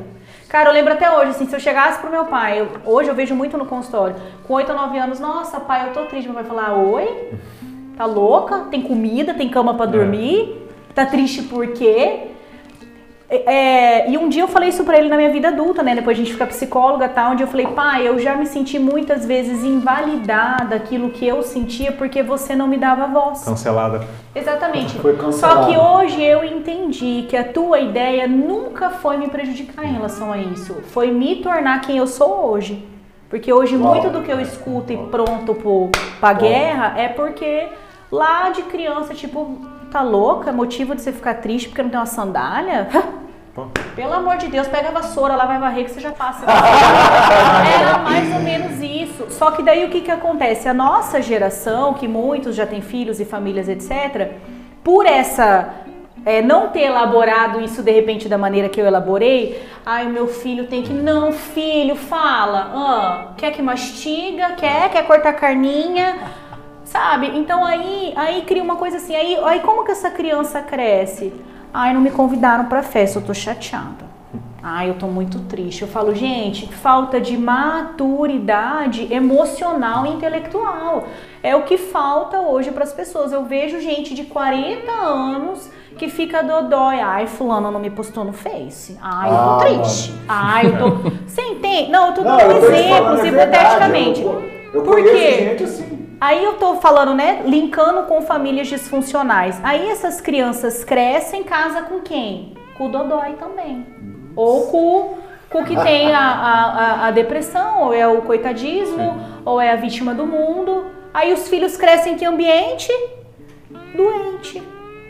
Cara, eu lembro até hoje, assim, se eu chegasse pro meu pai, eu- hoje eu vejo muito no consultório, com 8 ou 9 anos, nossa, pai, eu tô triste, meu pai falar, oi? Tá louca? Tem comida, tem cama pra dormir? Tá triste por quê? É, e um dia eu falei isso pra ele na minha vida adulta, né? Depois a gente fica psicóloga e tal, onde eu falei, pai, eu já me senti muitas vezes invalidada aquilo que eu sentia porque você não me dava voz. Cancelada. Exatamente. Foi Só cancelado. que hoje eu entendi que a tua ideia nunca foi me prejudicar em relação a isso. Foi me tornar quem eu sou hoje. Porque hoje Uau. muito do que eu escuto e pronto pro, pra guerra é porque lá de criança, tipo, tá louca? Motivo de você ficar triste porque não tem uma sandália? Pelo amor de Deus, pega a vassoura lá, vai varrer que você já passa. <laughs> Era mais ou menos isso. Só que daí o que, que acontece? A nossa geração, que muitos já têm filhos e famílias, etc., por essa. é, não ter elaborado isso de repente da maneira que eu elaborei, ai, meu filho tem que. Não, filho, fala. Ah, quer que mastiga? Quer? Quer cortar carninha? Sabe? Então aí, aí cria uma coisa assim. Aí, aí como que essa criança cresce? Ai, não me convidaram pra festa, eu tô chateada. Ai, eu tô muito triste. Eu falo, gente, falta de maturidade emocional e intelectual. É o que falta hoje pras pessoas. Eu vejo gente de 40 anos que fica dodói. Ai, fulano não me postou no Face. Ai, eu tô Ah, triste. Ai, eu tô. <laughs> Você entende? Não, eu tô dando eu exemplos, hipoteticamente. Eu, eu Por conheço quê? gente assim. Aí eu tô falando, né, linkando com famílias disfuncionais. Aí essas crianças crescem em casa com quem? Com o Dodói também. Ou com, com o que tem a, a, a- depressão, ou é o coitadismo, ou é a vítima do mundo. Aí os filhos crescem em que ambiente? Doente.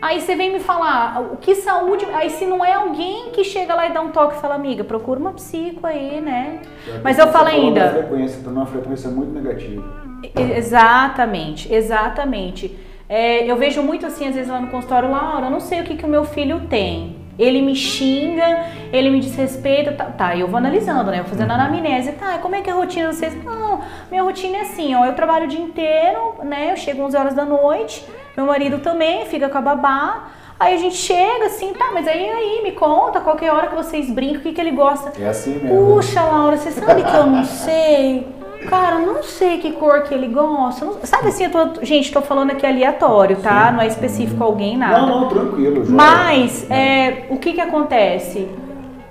Aí você vem me falar, o que saúde. Aí se não é alguém que chega lá e dá um toque e fala, amiga, procura uma psico aí, né? Mas eu falo falou ainda. da frequência, tá numa frequência muito negativa. Exatamente, exatamente. É, eu vejo muito assim, às vezes lá no consultório, Laura, eu não sei o que, que o meu filho tem. Ele me xinga, ele me desrespeita, tá, tá, eu vou analisando, né? Eu vou fazendo anamnese, tá, como é que é a rotina de vocês? Não, minha rotina é assim, ó, eu trabalho o dia inteiro, né? Eu chego 11 horas da noite, meu marido também fica com a babá, aí a gente chega assim, tá, mas aí, aí, me conta, qualquer hora que vocês brincam, o que, que ele gosta. É assim mesmo. Puxa, Laura, você sabe que eu não <laughs> sei? Cara, eu não sei que cor que ele gosta. não- Sabe assim, eu tô, gente, tô falando aqui aleatório, tá? Não é específico a alguém, nada. Não, não, tranquilo. já. Mas é, o que que acontece?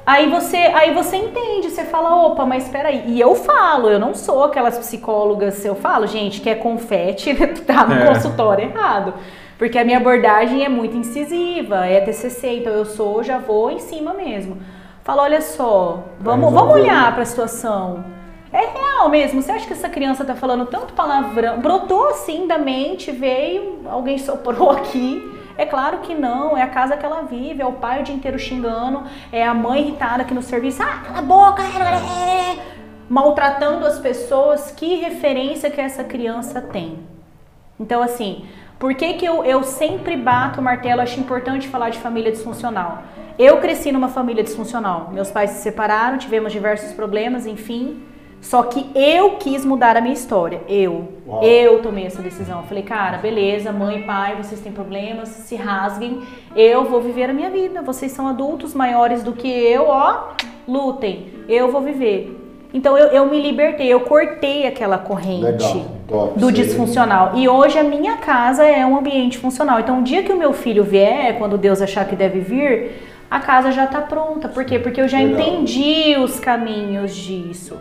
Aí você, aí você entende, você fala, opa, mas espera aí. E eu falo, eu não sou aquelas psicólogas, eu falo, gente, que é confete, <laughs> tá no É. consultório errado. Porque a minha abordagem é muito incisiva, é TCC, então eu sou, já vou em cima mesmo. Falo, olha só, vamos, vamos olhar para a situação. É real mesmo. Você acha que essa criança tá falando tanto palavrão? Brotou assim da mente, veio, alguém soprou <laughs> aqui. É claro que não, é a casa que ela vive, é o pai o dia inteiro xingando, é a mãe irritada aqui no serviço, ah, cala a boca, é, maltratando as pessoas. Que referência que essa criança tem? Então, assim, por que, que eu, eu sempre bato o martelo? Acho importante falar de família disfuncional. Eu cresci numa família disfuncional. Meus pais se separaram, tivemos diversos problemas, enfim. Só que eu quis mudar a minha história. Eu. Uau. Eu tomei essa decisão. Falei, cara, beleza, mãe, pai, vocês têm problemas, se rasguem. Eu vou viver a minha vida. Vocês são adultos maiores do que eu, ó. Lutem. Eu vou viver. Então eu, eu me libertei, eu cortei aquela corrente Legal, do disfuncional. E hoje a minha casa é um ambiente funcional. Então, o dia que o meu filho vier, quando Deus achar que deve vir, a casa já está pronta. Por quê? Porque eu já Legal. entendi os caminhos disso.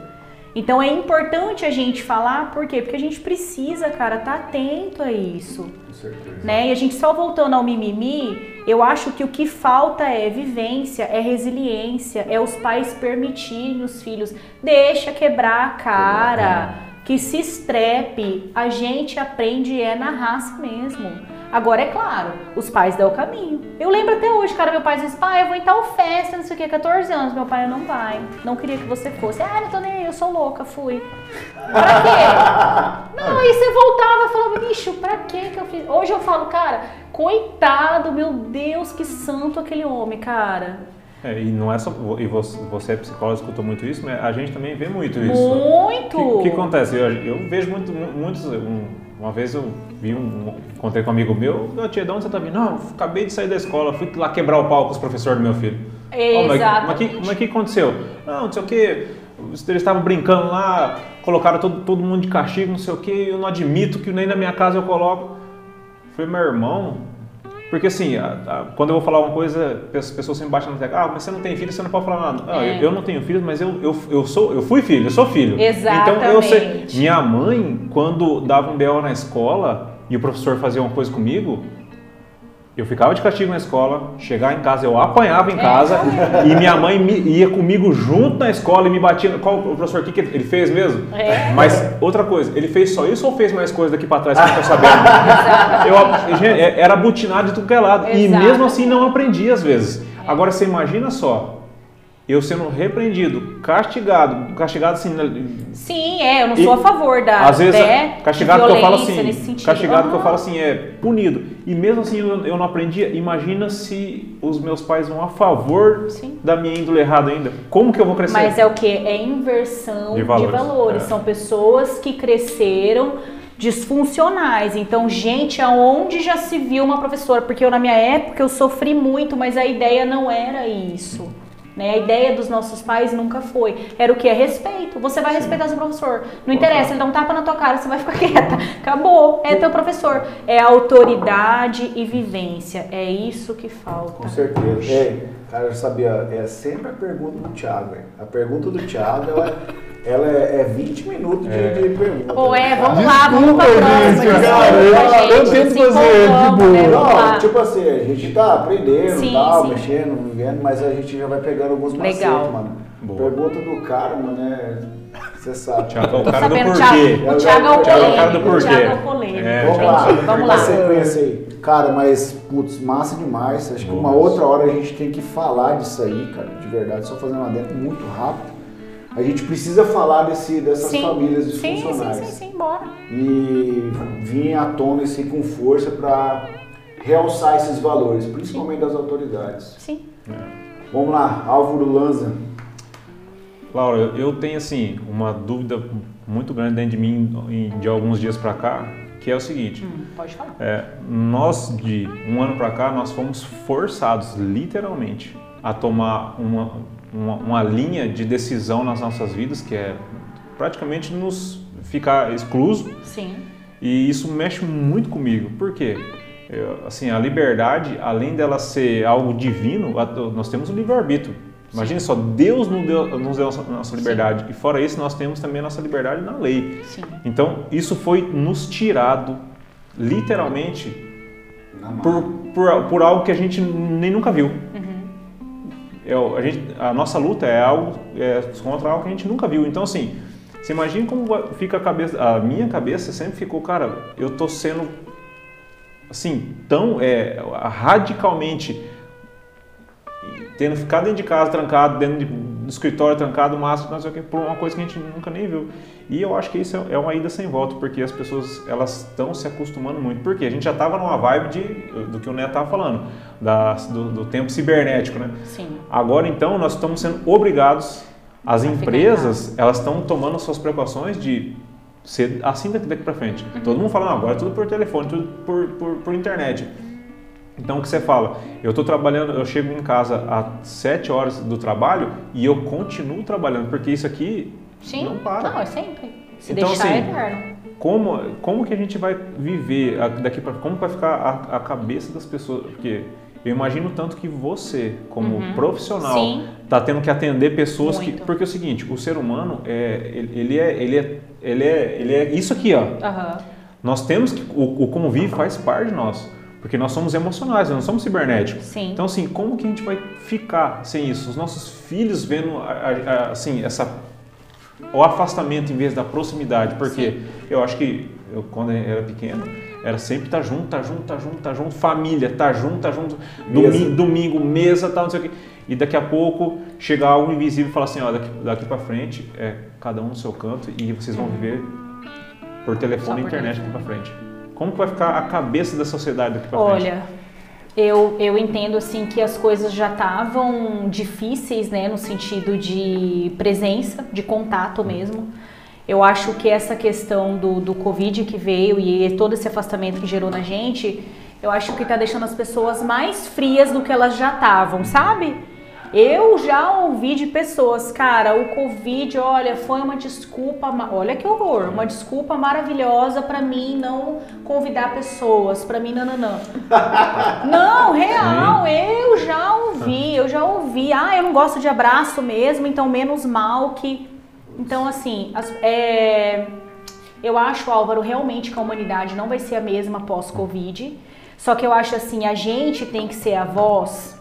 Então é importante a gente falar, por quê? Porque a gente precisa, cara, estar atento a isso Com certeza. né? E a gente só voltando ao mimimi, eu acho que o que falta é vivência, é resiliência, é os pais permitirem os filhos, deixa quebrar a cara, que se estrepe, a gente aprende é na raça mesmo. Agora, é claro, os pais dão o caminho. Eu lembro até hoje, cara, meu pai disse, pai, eu vou em tal festa, não sei o que, 14 anos. Meu pai, não vai. Não queria que você fosse. Ah, não tô nem aí, eu sou louca, fui. Pra quê? <laughs> Não, aí você voltava e falava, bicho, pra quê que eu fiz? Hoje eu falo, cara, coitado, meu Deus, que santo aquele homem, cara. É, e não é só. E você, é psicólogo, escutou muito isso, mas a gente também vê muito isso. Muito! O que, que, acontece? Eu, eu vejo muito, muitos. Um, uma vez eu vi um, encontrei com um amigo meu, eu tia, de onde você tá vindo? Não, acabei de sair da escola, fui lá quebrar o pau com os professores do meu filho. Oh, mas, mas, mas que aconteceu? Não, não sei o que, eles estavam brincando lá, colocaram todo, todo mundo de castigo, não sei o que, eu não admito que nem na minha casa eu coloco. Foi meu irmão, porque assim, a, a, quando eu vou falar uma coisa, as pessoas sempre batem na tecla, ah, mas você não tem filho, você não pode falar nada. Ah, é. eu, eu, não tenho filho, mas eu, eu, eu, sou, eu fui filho, eu sou filho. Exatamente. Então eu sei. Minha mãe, quando dava um BO na escola e o professor fazia uma coisa comigo, eu ficava de castigo na escola, chegar em casa, eu apanhava em é, casa é, e minha mãe ia comigo junto na escola e me batia. Qual o professor que ele fez mesmo? É. Mas outra coisa, ele fez só isso ou fez mais coisa daqui para trás que eu não tô sabendo? eu, é, era butinado de tudo que é lado. Exato. E mesmo assim não aprendi às vezes. Agora você imagina só, eu sendo repreendido, castigado, castigado assim. Sim, é, eu não sou a favor da. Às vezes, castigado que eu falo assim, castigado que eu falo assim é punido. E mesmo assim eu, eu não aprendi. Imagina se os meus pais vão a favor Sim. da minha índole errada ainda. Como que eu vou crescer? Mas é o que é inversão de valores. De valores. É. São pessoas que cresceram disfuncionais. Então, gente, aonde já se viu uma professora? Porque eu na minha época eu sofri muito, mas a ideia não era isso. Né? A ideia dos nossos pais nunca foi. Era o que? É respeito. Você vai Sim. respeitar seu professor. Não interessa, ele dá um tapa na tua cara, você vai ficar <laughs> quieta. Acabou. É teu professor. É autoridade e vivência. É isso que falta. Com certeza. É, cara, eu sabia, é sempre a pergunta do Thiago. A pergunta do Thiago, ela ela é, é 20 minutos de, é. de pergunta. Ou é, vamos Desculpa, lá, vamos pra próxima. Cara, eu, eu tento fazer de boa. Né? Não, tipo assim, a gente tá aprendendo sim, tal, sim. mexendo, vivendo, mas a gente já vai pegando alguns macetes, Legal. mano. Boa. Pergunta do cara, mano, é... Você sabe. Thiago é o cara do porquê. O Thiago é o cara do porquê. O Thiago é o polêmico. É, vamos lá, vamos lá. sequência aí. Cara, mas, putz, massa demais. Acho que uma outra hora a gente tem que falar disso aí, cara, de verdade. Só fazendo uma dentro muito rápido a gente precisa falar desse, dessas sim. famílias disfuncionais. Sim, sim, sim, sim, bora. E vir à tona assim, com força para realçar esses valores, principalmente sim. das autoridades. Sim. É. Vamos lá, Álvaro Lanza. Laura, eu tenho assim uma dúvida muito grande dentro de mim de alguns dias para cá, que é o seguinte. Hum, pode falar. É, nós de um ano para cá nós fomos forçados, literalmente, a tomar uma uma, uma linha de decisão nas nossas vidas que é praticamente nos ficar excluso. Sim. E isso mexe muito comigo. Por quê? Eu, assim, a liberdade, além dela ser algo divino, nós temos o livre-arbítrio. Imagine só, Deus nos deu, nos deu a nossa liberdade. Sim. E fora isso, nós temos também a nossa liberdade na lei. Sim. Então, isso foi nos tirado, literalmente, por, por, por, algo que a gente nem nunca viu. Uhum é, a, gente, a nossa luta é algo é, contra algo que a gente nunca viu. Então, assim, você imagina como fica a cabeça. A minha cabeça sempre ficou, cara, eu tô sendo assim, tão é, radicalmente tendo ficado dentro de casa trancado, dentro de, do escritório trancado, máscara, não sei o que, por uma coisa que a gente nunca nem viu. E eu acho que isso é, é uma ida sem volta, porque as pessoas elas estão se acostumando muito. Porque a gente já estava numa vibe de, do que o Neto estava falando, da, do, do, tempo cibernético, né? Sim. Agora então nós estamos sendo obrigados, as empresas elas estão tomando suas precauções de ser assim daqui, daqui para frente. Uhum. Todo mundo falando agora é tudo por telefone, tudo por, por, por internet. Então o que você fala? Eu estou trabalhando, eu chego em casa às 7 horas do trabalho e eu continuo trabalhando, porque isso aqui Sim. não para. Não, é sempre. Se então, deixar assim, é eterno. Como, como que a gente vai viver daqui para como vai ficar a, a, cabeça das pessoas? Porque eu imagino tanto que você, como uhum. profissional, está tendo que atender pessoas Muito. que. Porque é o seguinte, o ser humano é, ele é, ele é, ele é, ele é isso aqui, ó. Uhum. Nós temos que. O, o convívio faz parte de nós. Porque nós somos emocionais, nós não somos cibernéticos. Sim. Então, assim, como que a gente vai ficar sem isso? Os nossos filhos vendo, assim, essa o afastamento em vez da proximidade, porque eu acho que eu, quando eu era pequeno, era sempre estar tá junto, tá junto, tá junto, tá junto, família, tá junto, tá junto, domingo, domingo mesa, tal, não sei o quê. E daqui a pouco chegar algo invisível e falar assim, ó, daqui, daqui para frente é cada um no seu canto e vocês vão viver por telefone e internet daqui para frente. Como que vai ficar a cabeça da sociedade daqui para frente? Olha, eu, eu entendo assim que as coisas já estavam difíceis, né, no sentido de presença, de contato mesmo. Eu acho que essa questão do, do Covid que veio e todo esse afastamento que gerou na gente, eu acho que está deixando as pessoas mais frias do que elas já estavam, sabe? Eu já ouvi de pessoas, cara, o Covid, olha, foi uma desculpa, olha que horror, uma desculpa maravilhosa para mim não convidar pessoas, para mim não, não, não. Não, real, eu já ouvi, eu já ouvi. Ah, eu não gosto de abraço mesmo, então menos mal que. Então, assim, as, é... eu acho, Álvaro, realmente que a humanidade não vai ser a mesma pós-Covid. Só que eu acho assim, a gente tem que ser a voz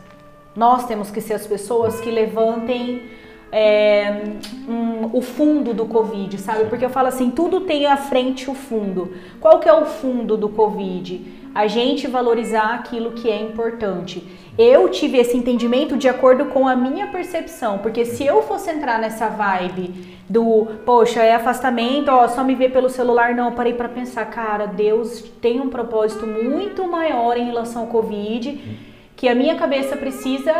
nós temos que ser as pessoas que levantem é, um, o fundo do Covid, sabe? Porque eu falo assim, tudo tem à frente o fundo. Qual que é o fundo do Covid? A gente valorizar aquilo que é importante. Eu tive esse entendimento de acordo com a minha percepção, porque se eu fosse entrar nessa vibe do, poxa, é afastamento, ó, só me ver pelo celular, não, eu parei para pensar, cara, Deus tem um propósito muito maior em relação ao Covid que a minha cabeça precisa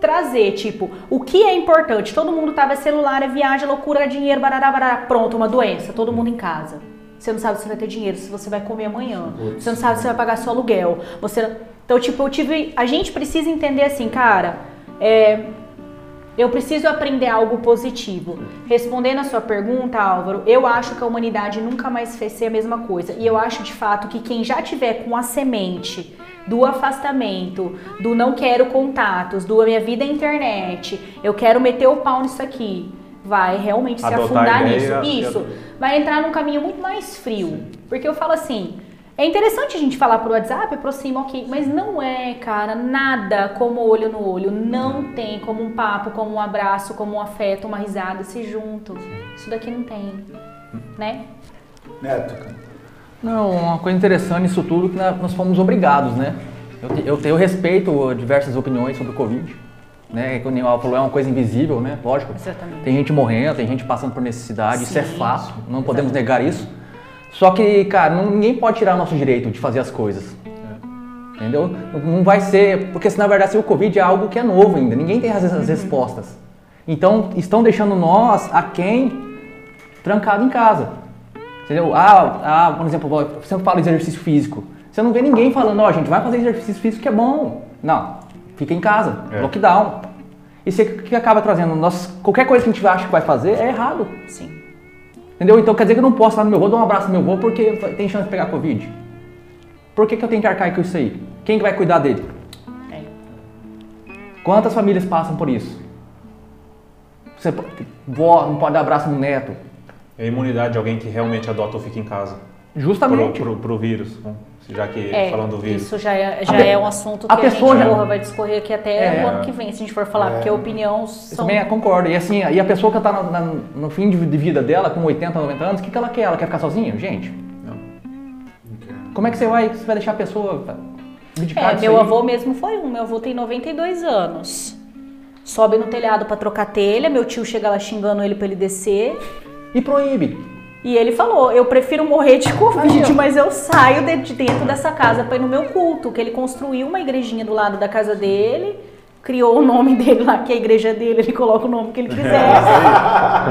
trazer, tipo, o que é importante? Todo mundo tava celular, é viagem, loucura, dinheiro, barará, barará, pronto, uma doença, todo mundo em casa. Você não sabe se vai ter dinheiro, se você vai comer amanhã. Você não sabe se vai pagar seu aluguel. Você Então, tipo, eu tive, a gente precisa entender assim, cara, é, eu preciso aprender algo positivo. Respondendo a sua pergunta, Álvaro, eu acho que a humanidade nunca mais fez ser a mesma coisa. E eu acho de fato que quem já tiver com a semente do afastamento, do não quero contatos, do minha vida é internet, eu quero meter o pau nisso aqui, vai realmente se afundar nisso. Isso. Vai entrar num caminho muito mais frio. Porque eu falo assim, é interessante a gente falar pro WhatsApp, aproxima, ok, mas não é, cara, nada como olho no olho. Não tem como um papo, como um abraço, como um afeto, uma risada, se junto. Isso daqui não tem, né? Neto, cara. Não, uma coisa interessante nisso tudo é que nós fomos obrigados, né? Eu, eu, eu respeito diversas opiniões sobre o Covid, né? Como o falou, é uma coisa invisível, né? Lógico. Exatamente. Tem gente morrendo, tem gente passando por necessidade, Sim. isso é fato, não podemos Exatamente. negar isso. Só que, cara, não, ninguém pode tirar o nosso direito de fazer as coisas. Entendeu? Não vai ser. Porque, se na verdade, se o Covid é algo que é novo ainda, ninguém tem as, as uhum. respostas. Então, estão deixando nós, a quem, trancado em casa. Entendeu? Ah, ah, por exemplo, você sempre fala exercício físico. Você não vê ninguém falando, ó, oh, gente, vai fazer exercício físico que é bom. Não, fica em casa, é. lockdown. E você que acaba trazendo, nós, qualquer coisa que a gente acha que vai fazer é errado. Sim. Entendeu? Então quer dizer que eu não posso lá no meu avô dar um abraço no meu avô porque tem chance de pegar Covid? Por que, que eu tenho que arcar com isso aí? Quem que vai cuidar dele? É. Quantas famílias passam por isso? Você, vó não pode dar abraço no neto, é a imunidade de alguém que realmente adota ou fica em casa. Justamente. Pro, pro, pro vírus, né? já que é, falando do vírus. Isso já é, já é um assunto que a, a pessoa gente, já... porra, vai discorrer aqui até é, o ano que vem, se a gente for falar, é. porque a opinião são... também concordo. E assim, e a pessoa que está no, no, fim de, vida dela, com 80, 90 anos, o que, que ela quer? Ela quer ficar sozinha? Gente, não. Como é que você vai, você vai deixar a pessoa É, meu avô mesmo foi um. Meu avô tem 92 anos. Sobe no telhado para trocar telha, meu tio chega lá xingando ele para ele descer e proíbe. E ele falou: Eu prefiro morrer de Covid, mas eu saio de dentro dessa casa para ir no meu culto. Que ele construiu uma igrejinha do lado da casa dele, criou o nome <laughs> dele lá, que é a igreja dele, ele coloca o nome que ele <laughs> quiser.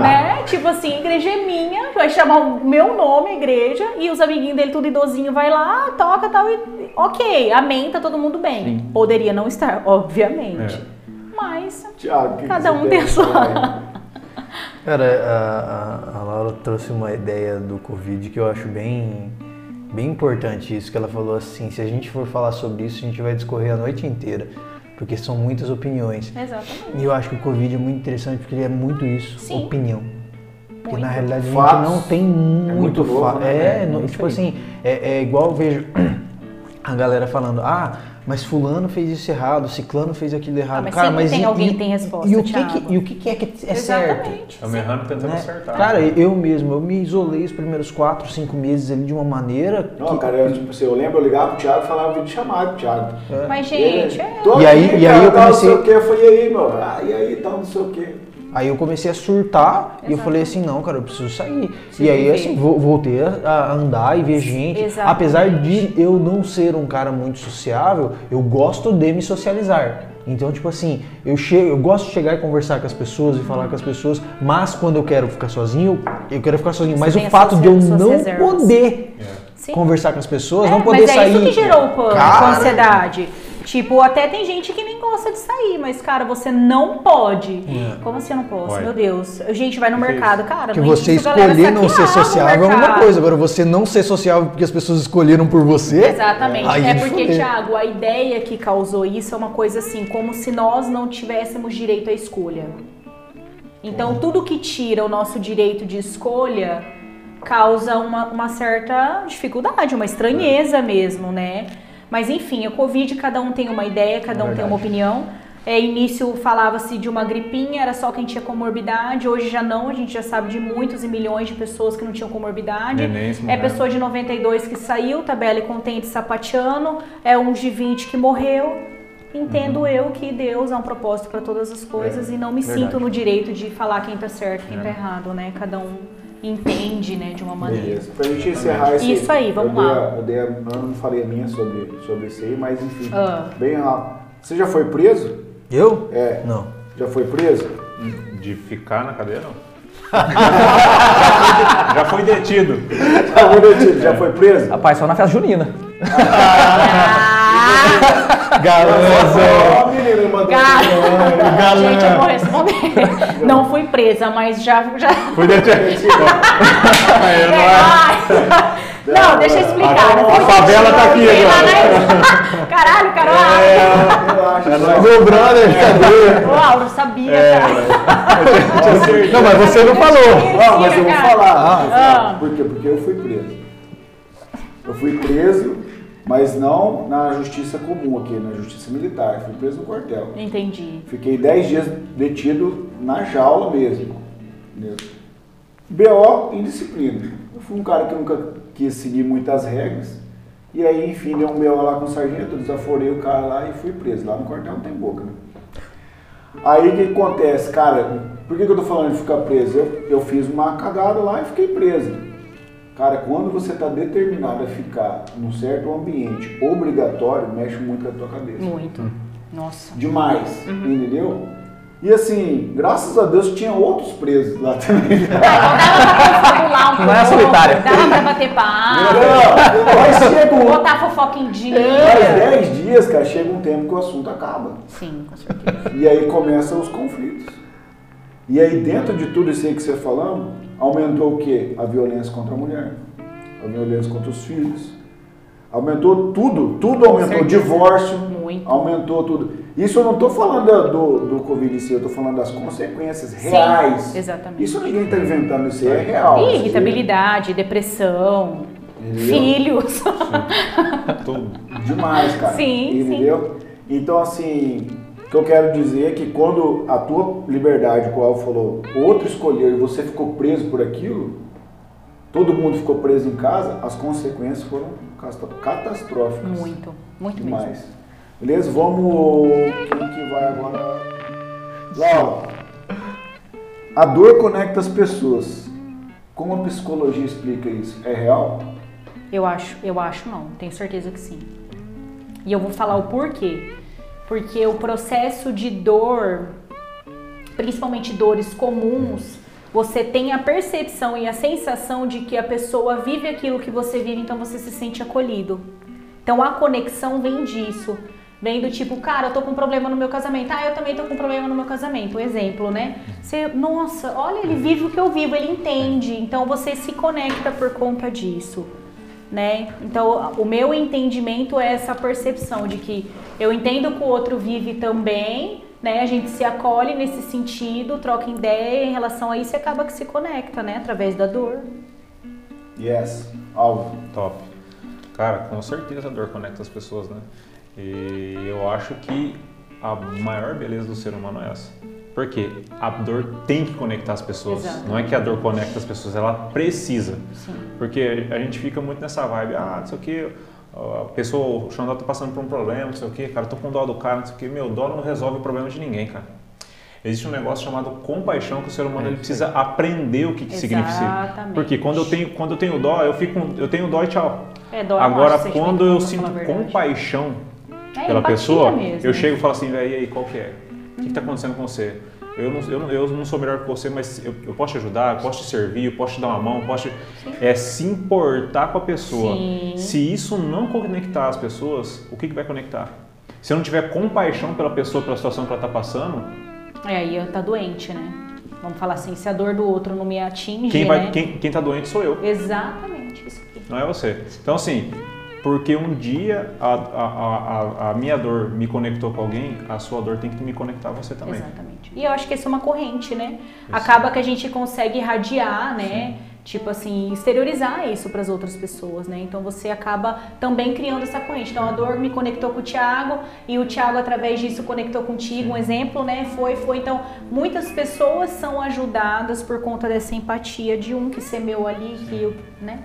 né? Tipo assim, igreja é minha, vai chamar o meu nome, igreja, e os amiguinhos dele, tudo idosinho, vai lá, toca tal, e ok, amém, tá todo mundo bem. Sim. Poderia não estar, obviamente. É. Mas Tiago, cada um tem a sua. <laughs> Cara, a, a, a, Laura trouxe uma ideia do Covid que eu acho bem, bem importante isso, que ela falou assim, se a gente for falar sobre isso, a gente vai discorrer a noite inteira, porque são muitas opiniões. Exatamente. E eu acho que o Covid é muito interessante porque ele é muito isso, Sim. opinião. Porque na realidade a gente não tem muito, é muito fato. Né? É, é, tipo assim, é, é igual eu vejo <clears throat> a galera falando, ah, mas fulano fez isso errado, ciclano fez aquilo errado. mas cara, mas tem e, alguém e- que tem resposta, E o que, que- e o que, que é que é certo? Exatamente. Estamos errando tentando né? acertar. Cara, eu mesmo, eu me isolei os primeiros quatro, cinco meses ali de uma maneira Não, que- cara, eu, tipo assim, eu lembro, eu ligava pro Thiago e falava vídeo chamado pro Thiago. Mas, gente, Ele, é. tô E aí- aqui, e aí cara, eu tal, comecei- Não sei o que, eu falei, e aí, meu? Ah, e aí, tal, não sei o que. Aí eu comecei a surtar e eu Exato. falei assim, não, cara, eu preciso sair. Preciso e aí, assim, vo- voltei a, andar e ver gente. Exatamente. Apesar de eu não ser um cara muito sociável, eu gosto de me socializar. Então, tipo assim, eu, chego, eu gosto de chegar e conversar com as pessoas e falar com as pessoas, mas quando eu quero ficar sozinho, eu quero ficar sozinho. Você mas o fato de eu não reservas. poder Sim. conversar com as pessoas, É, não poder mas sair. é isso que gerou o pânico, a ansiedade. Tipo, até tem gente que nem gosta de sair, mas, cara, você não pode. Como assim eu não posso? Ué. Meu Deus. Gente, vai no Que mercado, cara. Que você a galera escolher não ser sociável é uma coisa, agora você não ser sociável porque as pessoas escolheram por você. Exatamente. É de porque, fuder. Thiago, a ideia que causou isso é uma coisa assim, como se nós não tivéssemos direito à escolha. Então, tudo que tira o nosso direito de escolha causa uma, uma certa dificuldade, uma estranheza mesmo, né? Mas enfim, a Covid, cada um tem uma ideia, cada um tem uma opinião. É, início falava-se de uma gripinha, era só quem tinha comorbidade. Hoje já não, a gente já sabe de muitos e milhões de pessoas que não tinham comorbidade. Nenéns É morreram. pessoa de 92 que saiu, tá bela e contente, sapateando. É uns de 20 que morreu. Entendo eu que Deus há um propósito para todas as coisas e não me verdade. sinto no direito de falar quem tá certo, quem tá errado, né? Cada um entende, né, de uma maneira. Beleza. Pra gente encerrar esse. Isso aí, vamos eu dei lá. a- eu, dei a- eu não falei a minha sobre, sobre isso aí, mas enfim. Ah. Bem rápido. Você já foi preso? Eu? É. Não. Já foi preso? De ficar na cadeia, não. <laughs> Já foi detido. Já foi detido? Já foi preso? Rapaz, só na festa junina. Ó, menino, mandou. Cara, gente, eu vou responder. <laughs> Não fui presa, mas já. já... Fui não <laughs> é- Não, deixa eu explicar. A fui favela tá aqui agora. né? Caralho, Carol. Relaxa, Meu brother, cadê? Ô, Auro, sabia, É, cara. Não, mas você não falou. Ah, mas eu vou falar. Ah. Por quê? Porque eu fui preso. Eu fui preso, mas não na justiça comum aqui, na justiça militar. Fui preso no quartel. Entendi. Fiquei 10 dias detido na jaula mesmo. Entendeu? BO indisciplina. Eu fui um cara que nunca quis seguir muitas regras. E aí, enfim, deu um BO lá com o sargento, desaforei o cara lá e fui preso. Lá no quartel não tem boca, né? Aí o que acontece, cara? Por que, que eu tô falando de ficar preso? Eu, eu fiz uma cagada lá e fiquei preso. Cara, quando você tá determinado a ficar num certo ambiente obrigatório, mexe muito com a tua cabeça. Muito. Nossa. Demais, entendeu? E assim, graças a Deus tinha outros presos lá também. <laughs> Fabular um Não é pouco, solitária. Dava pra bater papo. Não, <laughs> mas chega um, Botar fofoca em dia. faz 10 dias, cara, chega um tempo que o assunto acaba. Sim, com certeza. E aí começam os conflitos. E aí dentro de tudo isso aí que você falando, aumentou o quê? A violência contra a mulher, a violência contra os filhos. Aumentou tudo, tudo aumentou. Divórcio, Muito. aumentou tudo. Isso eu não estou falando do, do Covid em si, eu estou falando das consequências reais. Sim, exatamente. Isso ninguém está inventando, isso é real. Isso aí- irritabilidade, depressão, Entendeu? filhos. Tudo. <laughs> Demais, cara. Sim, Entendeu? Então, assim, que eu quero dizer é que quando a tua liberdade, como o Al falou, outro escolheu e você ficou preso por aquilo, todo mundo ficou preso em casa, as consequências foram catastróficas. Muito, muito mesmo. Demais. Beleza? Vamos. Quem que vai agora? Laura. A dor conecta as pessoas. Como a psicologia explica isso? É real? Eu acho, eu acho não, tenho certeza que sim. E eu vou falar o porquê. Porque o processo de dor, principalmente dores comuns, você tem a percepção e a sensação de que a pessoa vive aquilo que você vive, então você se sente acolhido. Então a conexão vem disso. Vem do tipo, cara, eu tô com um problema no meu casamento. Ah, eu também tô com um problema no meu casamento. Um exemplo, né? Você, nossa, olha, ele vive o que eu vivo, ele entende. Então você se conecta por conta disso né? Então, o meu entendimento é essa percepção de que eu entendo que o outro vive também, né? A gente se acolhe nesse sentido, troca ideia em relação a isso e acaba que se conecta, né? Através da dor. Yes. Algo. Top. Cara, com certeza a dor conecta as pessoas, né? E eu acho que a maior beleza do ser humano é essa. Porque a dor tem que conectar as pessoas. Exato. Não é que a dor conecta as pessoas, ela precisa. Sim. Porque a gente fica muito nessa vibe, ah, não sei o que, a pessoa, o Xandó tá passando por um problema, não sei o que, cara, tô com dó do cara, não sei o que, meu, dó não resolve o problema de ninguém, cara. Existe um negócio chamado compaixão que o ser humano ele precisa aprender o que, que significa. Exatamente. Porque quando eu tenho quando eu tenho dó, eu fico eu tenho dó e tchau. É, dó Agora quando eu sinto compaixão É, pela pessoa, mesmo. eu chego e falo assim, velho, e aí, qual que é? O que está acontecendo com você? Eu não, eu, eu não sou melhor que você, mas eu, eu posso te ajudar, eu posso te servir, eu posso te dar uma mão, eu posso te... É se importar com a pessoa. Sim. Se isso não conectar as pessoas, o que, que vai conectar? Se eu não tiver compaixão pela pessoa, pela situação que ela está passando, É, aí tá doente, né? Vamos falar assim, se a dor do outro não me atinge, quem, né? vai, quem, quem tá doente sou eu, Exatamente, isso aqui. não é você. Então, assim, porque um dia a, a, a, a minha dor me conectou com alguém, a sua dor tem que me conectar a você também. Exatamente. E eu acho que isso é uma corrente, né? Acaba que a gente consegue irradiar, né? Tipo assim, exteriorizar isso para as outras pessoas, né? Então você acaba também criando essa corrente. Então a dor me conectou com o Thiago e o Thiago através disso conectou contigo, um exemplo, né? Foi, foi. Então muitas pessoas são ajudadas por conta dessa empatia de um que semeou ali, que, eu- né?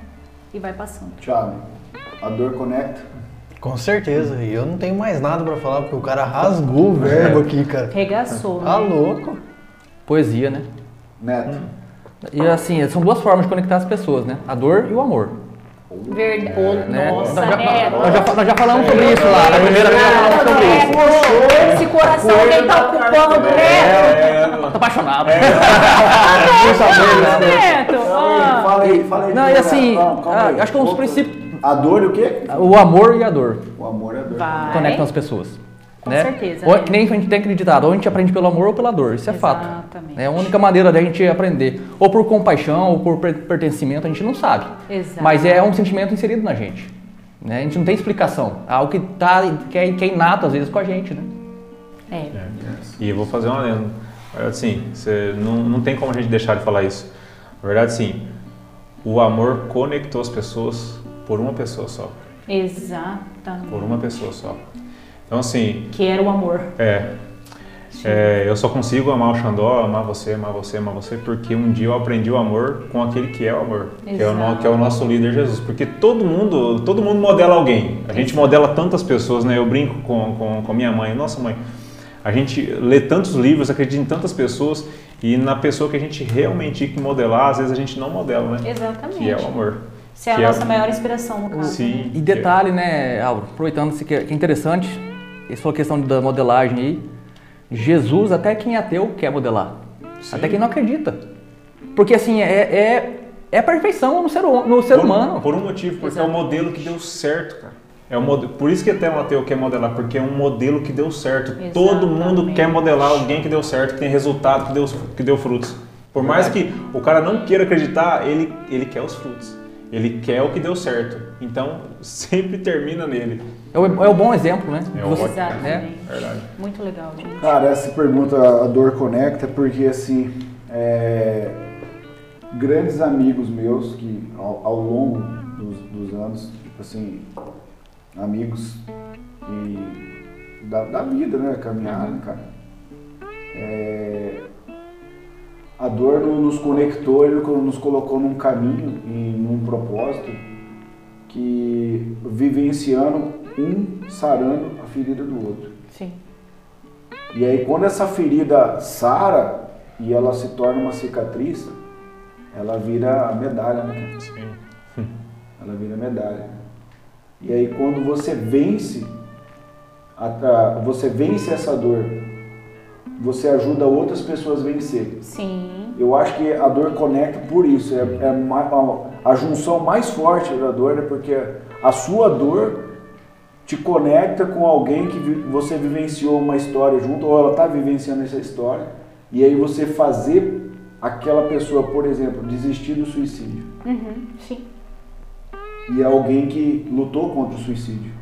E vai passando. Thiago, a dor conecta. Com certeza. E eu não tenho mais nada pra falar, porque o cara rasgou o verbo aqui, cara. Regaçou. Tá né? louco. Poesia, né? Neto. E assim, são duas formas de conectar as pessoas, né? A dor e o amor. Verdade. Ô, né? Nossa, nós, já, né? nós, já, nós já falamos sobre isso lá. Na primeira vez falamos sobre isso. Neto, esse coração alguém tá ocupando, Neto. É, Tô apaixonado. Ah, Neto. ah. Fala aí, fala aí. Não, e assim, ah, acho que é um dos princípios. A dor e o quê? O amor e a dor O amor é a dor. Vai. conectam as pessoas. Com né? certeza, Ou, né? Que nem a gente tem acreditado, ou a gente aprende pelo amor ou pela dor, isso é fato. Exatamente. É a única maneira da gente aprender. Ou por compaixão, ou por per- pertencimento, a gente não sabe. Exato. Mas é um sentimento inserido na gente. Né? A gente não tem explicação. É algo que, tá, que, é, que é inato às vezes com a gente, né? É. É. E eu vou fazer uma lenda. Na verdade, sim, você, não, não tem como a gente deixar de falar isso. Na verdade, sim, o amor conectou as pessoas por uma pessoa só. Exatamente. Por uma pessoa só. Então, assim, Que era o amor. é, é, eu só consigo amar o Xandó, amar você, amar você, amar você, porque um dia eu aprendi o amor com aquele que é o amor, que é o, que é o nosso líder Jesus. Porque todo mundo, todo mundo modela alguém. A gente modela tantas pessoas, né? Eu brinco com, com, com minha mãe, nossa mãe, a gente lê tantos livros, acredita em tantas pessoas e na pessoa que a gente realmente modelar, às vezes a gente não modela, né? Exatamente. Que é o amor. Você é a Que é nossa o- maior inspiração no caso. Sim. E detalhe, né, Álvaro, aproveitando-se que é é interessante, essa sua questão da modelagem aí, Jesus, até quem é ateu, quer modelar. Sim. Até quem não acredita. Porque assim, é, é, é a perfeição no ser, hu- no ser por, humano. Por um motivo, porque é Exato. o modelo que deu certo, cara. É o mode- Por isso que até um ateu quer modelar, porque é um modelo que deu certo. Todo mundo Exatamente. quer modelar alguém que deu certo, que tem resultado, que deu, que deu frutos. Por mais que o cara não queira acreditar, ele, ele quer os frutos. Ele quer o que deu certo. Então, <laughs> sempre termina nele. É o, é o bom exemplo, né? É o Você- ótimo. Exatamente. né? Verdade. Muito legal, gente. Cara, essa pergunta, a dor conecta, porque assim, é, grandes amigos meus que ao, ao longo dos, dos anos, tipo assim, amigos e da, da vida, né, caminhada, cara. É, a dor no- nos conectou, ele nos colocou num caminho e propósito que vivenciando um sarando a ferida do outro. Sim. E aí quando essa ferida sara e ela se torna uma cicatriz, ela vira a medalha, né? Sim. <laughs> Ela vira medalha. E aí quando você vence, a- a- você vence essa dor, você ajuda outras pessoas a vencer. Sim. Eu acho que a dor conecta por isso. É, é ma- a, junção mais forte da dor é porque a sua dor te conecta com alguém que você vivenciou uma história junto, ou ela está vivenciando essa história, e aí você fazer aquela pessoa, por exemplo, desistir do suicídio. Uhum. Sim. E é alguém que lutou contra o suicídio.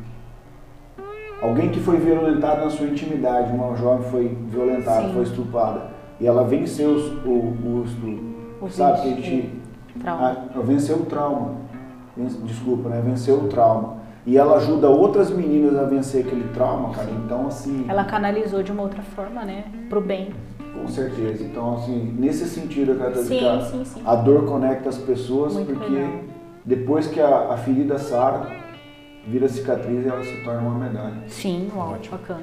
Alguém que foi violentado na sua intimidade, uma jovem foi violentada, Sim. foi estuprada, e ela venceu o, o estupro. O Sabe que Trauma. ah, venceu o trauma. Desculpa, né? Venceu o trauma. e ela ajuda outras meninas a vencer aquele trauma, cara. Então, assim. Ela canalizou de uma outra forma, né? Pro bem. Com certeza. Então, assim, nesse sentido, eu quero dizer Sim, a, sim, sim. a dor conecta as pessoas, Muito porque legal. depois que a, a ferida sara, vira cicatriz e ela se torna uma medalha. Sim, uau, bacana.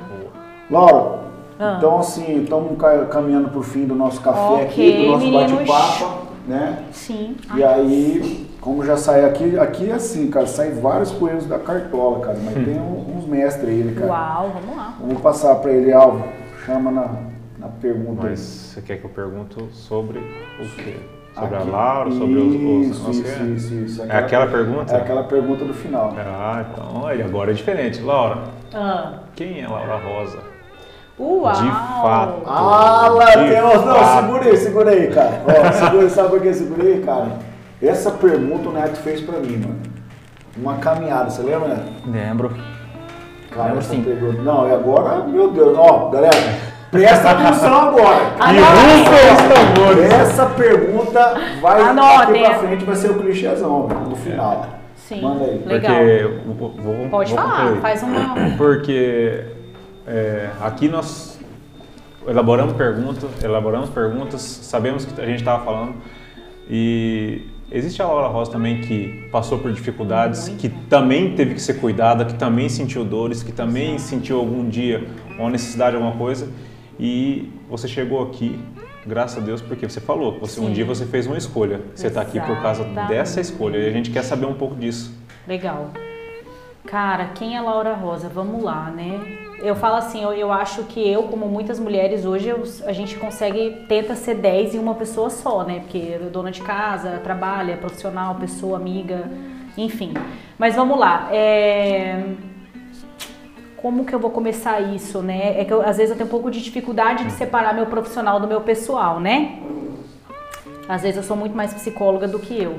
Laura, Ah. então assim, estamos caminhando pro fim do nosso café Ok, aqui, do nosso bate-papo, né? Sim. E aí, como já sai aqui, aqui é assim, cara, sai vários coelhos da cartola, cara, mas tem um- uns mestres aí, né, cara? Uau, vamos lá. Vamos passar para ele, Alvo, chama na, na pergunta. Mas você quer que eu pergunto sobre o quê? Sobre Aqui. a Laura, sobre os... os Isso, os- isso, isso, isso. É aquela pergunta? É aquela pergunta do final. Ah, então aí agora é diferente. Laura, Ah. quem é Laura Rosa? Uau! De fato. Ah, lá De tem uns. Não, fato. segura aí, segura aí, cara. Ó, segura, sabe por que eu segurei, cara? Essa pergunta o Neto fez pra mim, mano. Uma caminhada, você lembra, Neto? Lembro. Cara, Lembro sim. pergunta. Não, e agora, meu Deus, ó, galera, presta atenção agora. <laughs> E rufem os tambores. Essa pergunta vai Anotem. daqui pra frente vai ser o clichêzão, no final. Sim. Manda aí. Legal. Porque... Vou, Pode vou falar, concluir. faz uma. Porque é, aqui nós elaboramos perguntas, elaboramos perguntas, sabemos que a gente estava falando e existe a Laura Rosa também que passou por dificuldades, que também teve que ser cuidada, que também sentiu dores, que também sentiu algum dia uma necessidade de alguma coisa e você chegou aqui, graças a Deus, porque você falou, você um Sim. dia você fez uma escolha, você está aqui por causa dessa escolha e a gente quer saber um pouco disso. Legal. Cara, quem é Laura Rosa? Vamos lá, né? Eu falo assim, eu, eu acho que eu, como muitas mulheres, hoje eu- a gente consegue, tenta ser 10 em uma pessoa só, né? Porque eu dona de casa, trabalha, profissional, pessoa, amiga, enfim. Mas vamos lá. É... Como que eu vou começar isso, né? É que eu, às vezes eu tenho um pouco de dificuldade de separar meu profissional do meu pessoal, né? Às vezes eu sou muito mais psicóloga do que eu.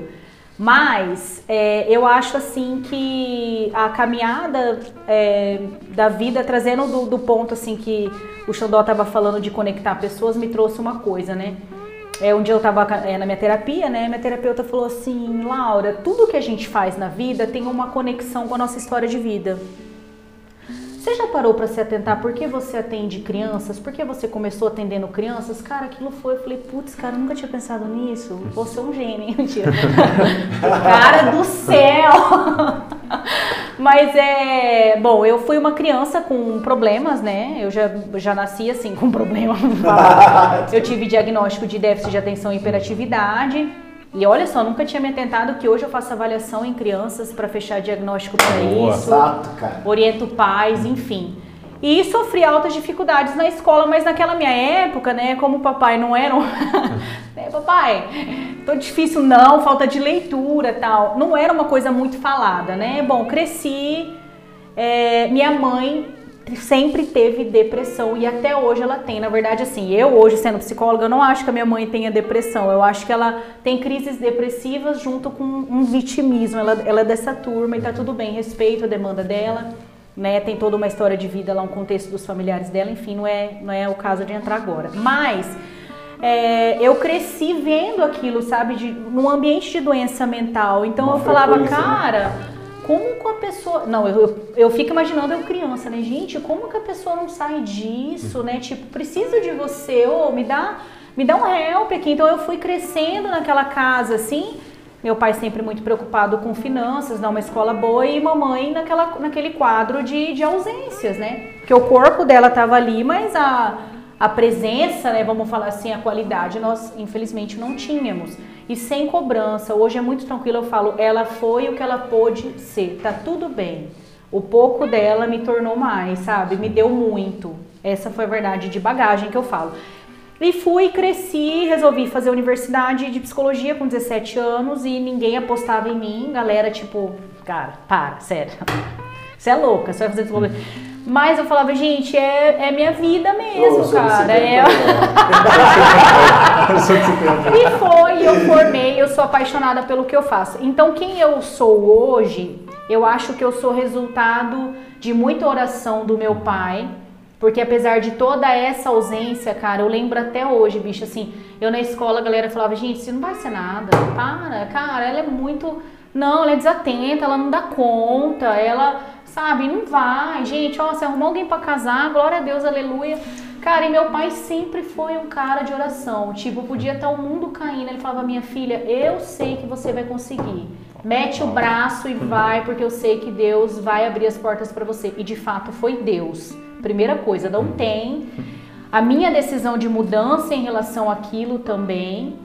Mas é, eu acho assim que a caminhada é, da vida, trazendo do, do ponto assim que o Xandó estava falando de conectar pessoas, me trouxe uma coisa, né? É, um dia eu estava na minha terapia, né? Minha terapeuta falou assim, Laura, tudo que a gente faz na vida tem uma conexão com a nossa história de vida. Você já parou para se atentar por que você atende crianças? Por que você começou atendendo crianças? Cara, aquilo foi. Eu falei, putz, cara, eu nunca tinha pensado nisso. Você é um gênio, hein? <laughs> Mentira. cara do céu! <laughs> Mas é. Bom, eu fui uma criança com problemas, né? Eu já, já nasci assim, com <laughs> problema. eu tive diagnóstico de déficit de atenção e hiperatividade. E olha só, nunca tinha me atentado que hoje eu faço avaliação em crianças para fechar diagnóstico para Boa. isso Exato, cara. oriento pais, enfim. E sofri altas dificuldades na escola, mas naquela minha época, né, como o papai não era um... né, <laughs> papai, tô difícil não, falta de leitura tal. Não era uma coisa muito falada, né? Bom, cresci, é, minha mãe sempre teve depressão e até hoje ela tem. Na verdade, assim, eu hoje sendo psicóloga, eu não acho que a minha mãe tenha depressão. Eu acho que ela tem crises depressivas junto com um vitimismo. Ela, ela é dessa turma e tá tudo bem, respeito a demanda dela. Né, tem toda uma história de vida lá, um contexto dos familiares dela, enfim, não é, não é o caso de entrar agora. Mas é, eu cresci vendo aquilo, sabe, de, num ambiente de doença mental. Então Uma eu falava, né? cara, como que a pessoa. Não, eu, eu, eu fico imaginando eu criança, né? Gente, como que a pessoa não sai disso, né? Tipo, preciso de você, ô, me dá, me dá um help aqui. Então eu fui crescendo naquela casa, assim. Meu pai sempre muito preocupado com finanças, dar uma escola boa, e mamãe naquela, naquele quadro de, de ausências, né? Porque o corpo dela tava ali, mas a, a presença, né, vamos falar assim, a qualidade, nós infelizmente não tínhamos. E sem cobrança, hoje é muito tranquilo, eu falo, ela foi o que ela pôde ser, tá tudo bem. O pouco dela me tornou mais, sabe? Me deu muito. Essa foi a verdade de bagagem que eu falo. E fui, cresci, resolvi fazer universidade de psicologia com 17 anos e ninguém apostava em mim. Galera, tipo, cara, para, sério. <laughs> Você é louca, você vai fazer psicologia. Mas eu falava, gente, é, é minha vida mesmo, desse cara. É... <laughs> tempo. E foi, eu formei, eu sou apaixonada pelo que eu faço. Então, quem eu sou hoje, eu acho que eu sou resultado de muita oração do meu pai. Porque apesar de toda essa ausência, cara, eu lembro até hoje, bicho, assim, eu na escola a galera falava, gente, isso não vai ser nada, para, cara, ela é muito Não, ela é desatenta, ela não dá conta, ela, sabe, não vai. Gente, ó, se arrumar alguém pra casar, glória a Deus, aleluia. Cara, e meu pai sempre foi um cara de oração. Tipo, podia estar o mundo caindo. Ele falava, minha filha, eu sei que você vai conseguir. Mete o braço e vai, porque eu sei que Deus vai abrir as portas para você. E de fato foi Deus. Primeira coisa, não tem. A minha decisão de mudança em relação àquilo também.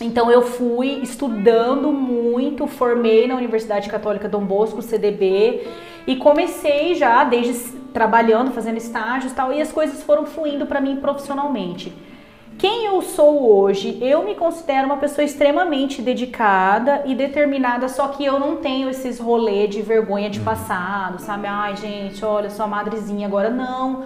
Então eu fui estudando muito, formei na Universidade Católica Dom Bosco, CDB, e comecei já desde trabalhando, fazendo estágios e tal, e as coisas foram fluindo para mim profissionalmente. Quem eu sou hoje? Eu me considero uma pessoa extremamente dedicada e determinada, só que eu não tenho esses rolê de vergonha de passado, sabe? Ai, gente, olha, sou a madrezinha agora. Não.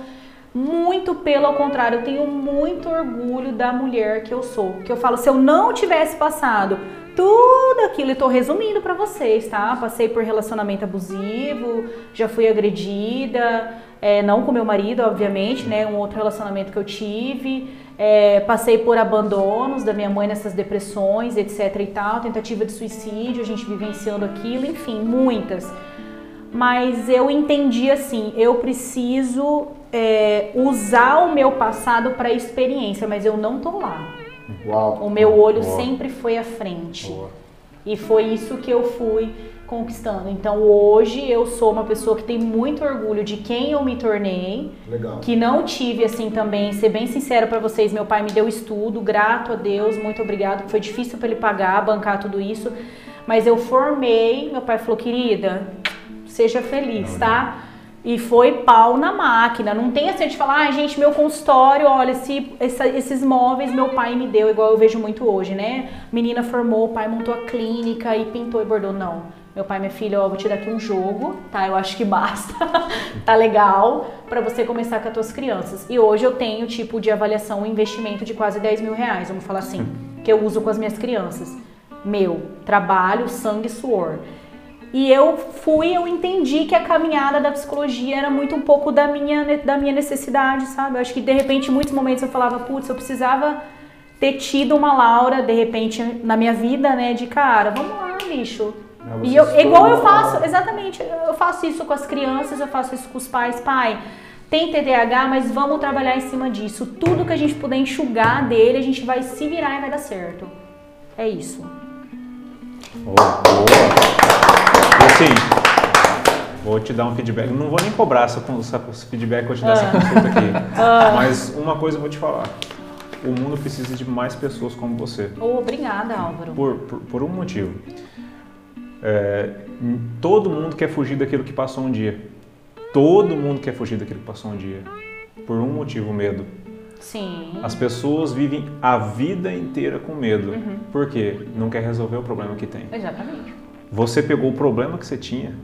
Muito pelo contrário, eu tenho muito orgulho da mulher que eu sou. Que eu falo, se eu não tivesse passado tudo aquilo, e tô resumindo para vocês, tá? Passei por relacionamento abusivo, já fui agredida, é, não com meu marido, obviamente, né? Um outro relacionamento que eu tive. É, passei por abandonos da minha mãe nessas depressões, etc e tal, tentativa de suicídio, a gente vivenciando aquilo, enfim, muitas. Mas eu entendi assim, eu preciso é, usar o meu passado para experiência, mas eu não tô lá. Uau. O meu olho sempre foi à frente. E foi isso que eu fui conquistando. Então hoje eu sou uma pessoa que tem muito orgulho de quem eu me tornei, Legal. que não tive assim também, ser bem sincero para vocês, meu pai me deu estudo, grato a Deus, muito obrigado, foi difícil para ele pagar, bancar tudo isso, mas eu formei, meu pai falou, querida, seja feliz, tá? E foi pau na máquina. Não tem assim de falar, ah, gente, meu consultório, olha, esse, essa- esses móveis meu pai me deu, igual eu vejo muito hoje, né? Menina formou, o pai montou a clínica e pintou e bordou. Não. Meu pai, minha filha, ó, vou te dar aqui um jogo, tá? Eu acho que basta. <laughs> tá legal pra você começar com as tuas crianças. E hoje eu tenho tipo de avaliação, um investimento de quase 10 mil reais, vamos falar assim, <laughs> que eu uso com as minhas crianças. Meu, trabalho, sangue e suor. E eu fui, eu entendi que a caminhada da psicologia era muito um pouco da minha, da minha necessidade, sabe? Eu acho que de repente, em muitos momentos eu falava, putz, eu precisava ter tido uma Laura, de repente, na minha vida, né? De cara, vamos lá, bicho. E eu, igual eu faço, exatamente, eu faço isso com as crianças, eu faço isso com os pais. Pai, tem TDAH, mas vamos trabalhar em cima disso. Tudo que a gente puder enxugar dele, a gente vai se virar e vai dar certo. É isso. Oh, boa. Assim, vou te dar um feedback. Não vou nem cobrar essa, essa, esse feedback, vou te dar essa consulta aqui. <laughs> Mas uma coisa eu vou te falar. O mundo precisa de mais pessoas como você. Oh, obrigada, Álvaro. Por, por, por um motivo. É, todo mundo quer fugir daquilo que passou um dia. Todo mundo quer fugir daquilo que passou um dia. Por um motivo, medo. Sim. As pessoas vivem a vida inteira com medo. Por quê? Não quer resolver o problema que tem. Exatamente. Você pegou o problema que você tinha,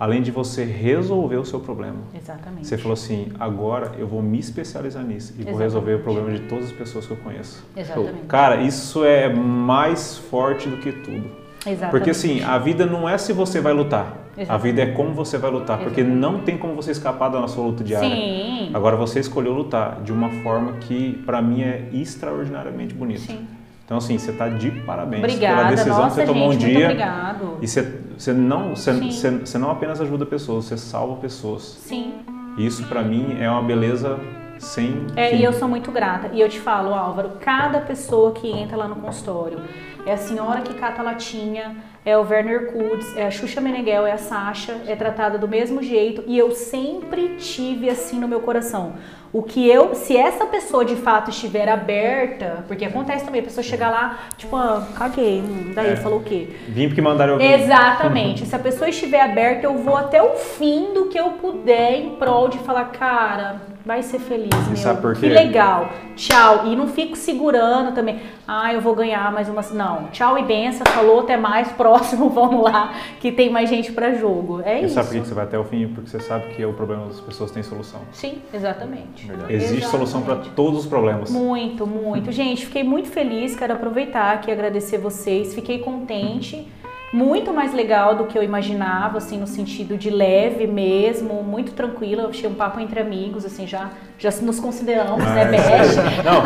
além de você resolver o seu problema. Exatamente. Você falou assim: agora eu vou me especializar nisso e vou Exatamente. resolver o problema de todas as pessoas que eu conheço. Exatamente. Cara, isso é mais forte do que tudo. Exatamente. Porque assim, a vida não é se você vai lutar. A Exatamente. vida é como você vai lutar. Porque não tem como você escapar da nossa luta diária. Sim. Agora você escolheu lutar de uma forma que pra mim é extraordinariamente bonita. Sim. Então assim, você tá de parabéns Obrigada. pela decisão Nossa, que você tomou gente, um dia. obrigado. E você, você não, você, você, você não apenas ajuda pessoas, você salva pessoas. Sim. Isso pra mim é uma beleza sem É, fim. e eu sou muito grata. E eu te falo, Álvaro, cada pessoa que entra lá no consultório, é a senhora que cata a latinha, é o Werner Kutz, é a Xuxa Meneghel, é a Sasha, é tratada do mesmo jeito. E eu sempre tive assim no meu coração. O que eu, se essa pessoa de fato estiver aberta, porque acontece também, a pessoa chegar lá, tipo, ah, caguei, hum, daí É. falou o quê? Vim porque mandaram eu. Exatamente. <laughs> Se a pessoa estiver aberta, eu vou até o fim do que eu puder em prol de falar, cara, vai ser feliz, meu. sabe por Que quê? legal. Tchau. E não fico segurando também. Ah, eu vou ganhar mais uma. Não. Tchau e benção. Falou, até mais. <laughs> Próximo, vamos lá, que tem mais gente pra jogo. É E isso. sabe por que que você vai até o fim? Porque você sabe que o problema das pessoas tem solução. Sim, exatamente. Existe solução para todos os problemas. Muito, muito. Gente, fiquei muito feliz, quero aproveitar aqui e agradecer vocês. Fiquei contente, muito mais legal do que eu imaginava, assim, no sentido de leve mesmo, muito tranquila. Eu achei um papo entre amigos, assim, já, já nos consideramos, né, Ah, Beth? Não,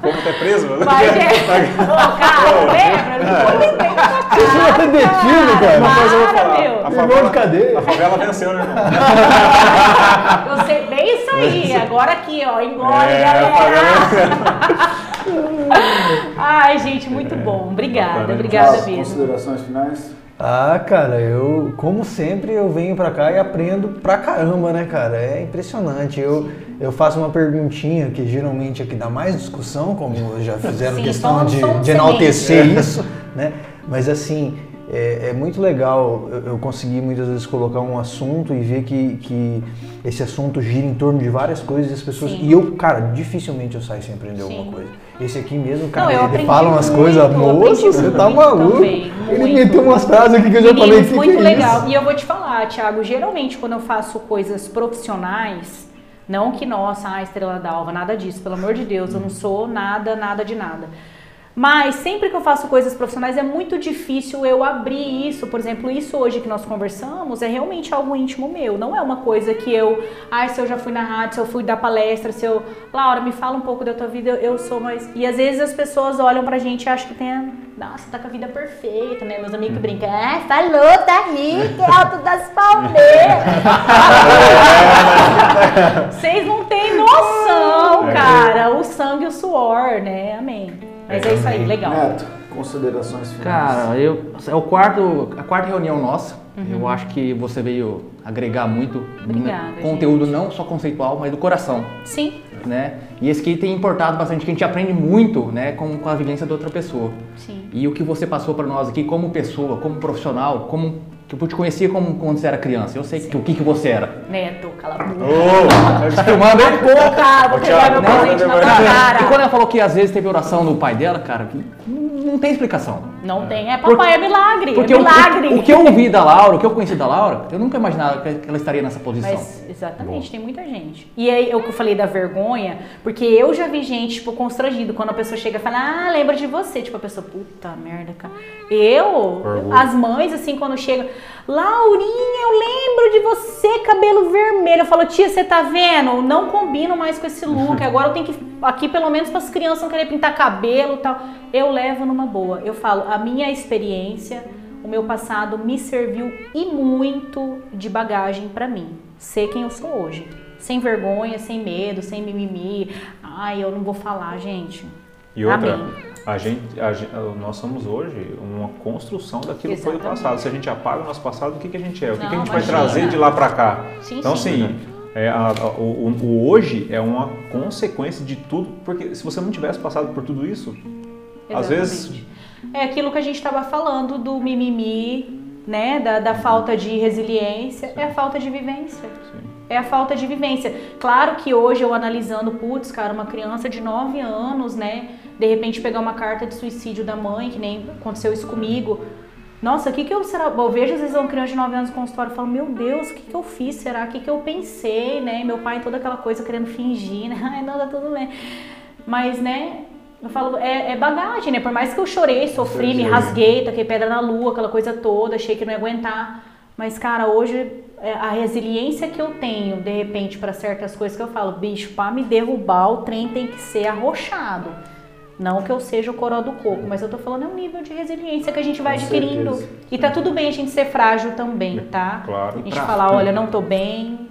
Fomos até preso. Vai, gente. <laughs> Ô, cara, lembra? Não foi detido, cara. Uma coisa eu vou falar. meu. A Levou de cadeia. a favela venceu, né? <laughs> Eu sei bem isso aí. Agora aqui, ó. Engole, É, a galera. <laughs> Ai, gente, muito bom. Obrigada, obrigada mesmo. Considerações finais? Ah, cara, eu, como sempre, eu venho pra cá e aprendo pra caramba, né, cara? É impressionante. Eu, eu faço uma perguntinha que geralmente é que dá mais discussão, como já fizeram Sim, questão de, de enaltecer isso, né? Mas assim, é, é muito legal eu, eu conseguir muitas vezes colocar um assunto e ver que, que esse assunto gira em torno de várias coisas e as pessoas. Sim. E eu, cara, dificilmente eu saio sem aprender Sim. alguma coisa. Esse aqui mesmo, cara, Não, ele fala umas coisas, moço, você tá maluco. também, ele meteu umas frases aqui que eu já falei Meninos, que muito que é legal. isso? E eu vou te falar, Thiago, geralmente quando eu faço coisas profissionais, não que, nossa, a estrela d'alva, nada disso, pelo amor de Deus, eu não sou nada, nada de nada. Mas sempre que eu faço coisas profissionais é muito difícil eu abrir isso. Por exemplo, isso hoje que nós conversamos é realmente algo íntimo meu. Não é uma coisa que eu, ai, se eu já fui na rádio, se eu fui dar palestra, se eu, Laura, me fala um pouco da tua vida, eu, sou mais. E às vezes as pessoas olham pra gente e acham que tem, a... nossa, tá com a vida perfeita, né? Meus amigos que brincam, é, falou, tá rico, é alto das palmeiras. <laughs> Vocês não têm noção, É. cara. O sangue e o suor, né? Amém. Mas é isso aí, legal. Neto, considerações finais. Cara, eu, é o quarto, a quarta reunião nossa. Uhum. Eu acho que você veio agregar muito Obrigada, né, conteúdo não só conceitual, mas do coração, Sim, né? E esse aqui tem importado bastante, que a gente aprende muito, né, com, com a vivência da outra pessoa. sim. E o que você passou para nós aqui como pessoa, como profissional, como que eu te conhecia como quando você era criança. Eu sei que, o que, que você era. Neto, cala a boca. Ô, Tá filmando, hein? Boca, vou Ô, pegar meu presente na tua não, E cara. quando ela falou que às vezes teve oração do pai dela, cara, que não, tem explicação. Não tem, é papai, é milagre, Porque é o- milagre. O, o que eu ouvi da Laura, o que eu conheci da Laura, eu nunca imaginava que que ela estaria nessa posição. Mas, exatamente, tem muita gente. E aí, eu que eu falei da vergonha, porque eu já vi gente, tipo, constrangido, quando a pessoa chega e fala, ah, lembra de você. Tipo, a pessoa, puta merda, cara. Eu, Orgulho. as mães, assim, quando chegam, Laurinha, eu lembro de você, cabelo vermelho. Eu falo, tia, você tá vendo? Não combino mais com esse look. <laughs> Agora eu tenho que, aqui, pelo menos para as crianças não querer pintar cabelo e tal. Eu levo numa boa. Eu falo, a minha experiência, o meu passado me serviu e muito de bagagem para mim. Ser quem eu sou hoje. Sem vergonha, sem medo, sem mimimi. Ai, eu não vou falar, gente. E outra, Amém. a gente, a gen- nós somos hoje uma construção daquilo que foi do Exatamente. passado. Se a gente apaga o nosso passado, o que, que a gente é? O que, que a Não, gente vai imagina. trazer de lá pra cá? Sim, então, sim. assim, é, a- a- o, o- o hoje é uma consequência de tudo, porque se você não tivesse passado por tudo isso, às vezes Exatamente. É aquilo que a gente estava falando do mimimi, né? Da, da falta de resiliência, é a falta de vivência. Sim. É a falta de vivência. Claro que hoje eu analisando, putz, cara, uma criança de 9 anos, né? De repente pegar uma carta de suicídio da mãe, que nem aconteceu isso comigo. Nossa, o que que eu será? Eu vejo às vezes uma criança de 9 anos no consultório e falo, meu Deus, o que que eu fiz? Será? O que que eu pensei, né? Meu pai toda aquela coisa querendo fingir, né? <laughs> Ai, não, tá tudo bem. Mas, né? Eu falo, é, é bagagem, né? Por mais que eu chorei, sofri, me rasguei, taquei pedra na lua, aquela coisa toda, achei que não ia aguentar. Mas, cara, hoje é, a resiliência que eu tenho, de repente, para certas coisas que eu falo, bicho, para me derrubar, o trem tem que ser arrochado. Não que eu seja o coró do coco, mas eu tô falando é um nível de resiliência que a gente vai Com adquirindo. certeza. E tá tudo bem a gente ser frágil também, tá? Claro. A gente Pra- falar, olha, não tô bem.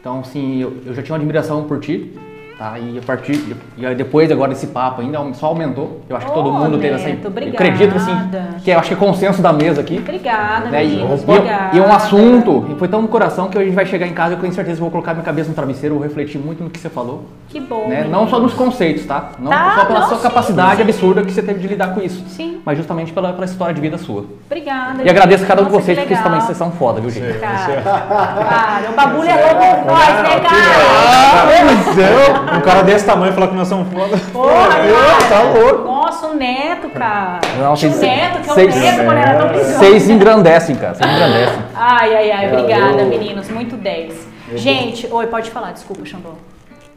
Então, assim, eu, eu já tinha uma admiração por ti, tá? E a partir e aí depois agora desse papo ainda só aumentou. Eu acho que todo Oh, mundo teve essa. Neto, eu obrigada. acredito assim, que eu acho que é consenso da mesa aqui. Obrigada, Né? E, meninos. e- Obrigada. e é um assunto, e foi tão no coração que a gente vai chegar em casa e eu tenho certeza que vou colocar minha cabeça no travesseiro, vou refletir muito no que você falou. Que bom. né? Não só nos conceitos, tá? Não Tá, só pela não, sua sim, capacidade sim. absurda que você teve de lidar com isso. Sim. Mas justamente pela, pela história de vida sua. Obrigada. E agradeço gente. cada um de vocês, que porque vocês também vocês são foda, viu, gente? Cara, cara, o bagulho é louco nós, né, cara? Um cara desse tamanho falar que nós somos foda. Porra, <laughs> cara. tá louco. Nossa, o neto, cara. Não, Tinha o neto, que é o neto, quando era tão. Vocês engrandecem, cara. Vocês engrandecem. Ai, ai, ai, obrigada, eu- meninos. Muito 10. Gente, oi, pode falar, desculpa, Xandô.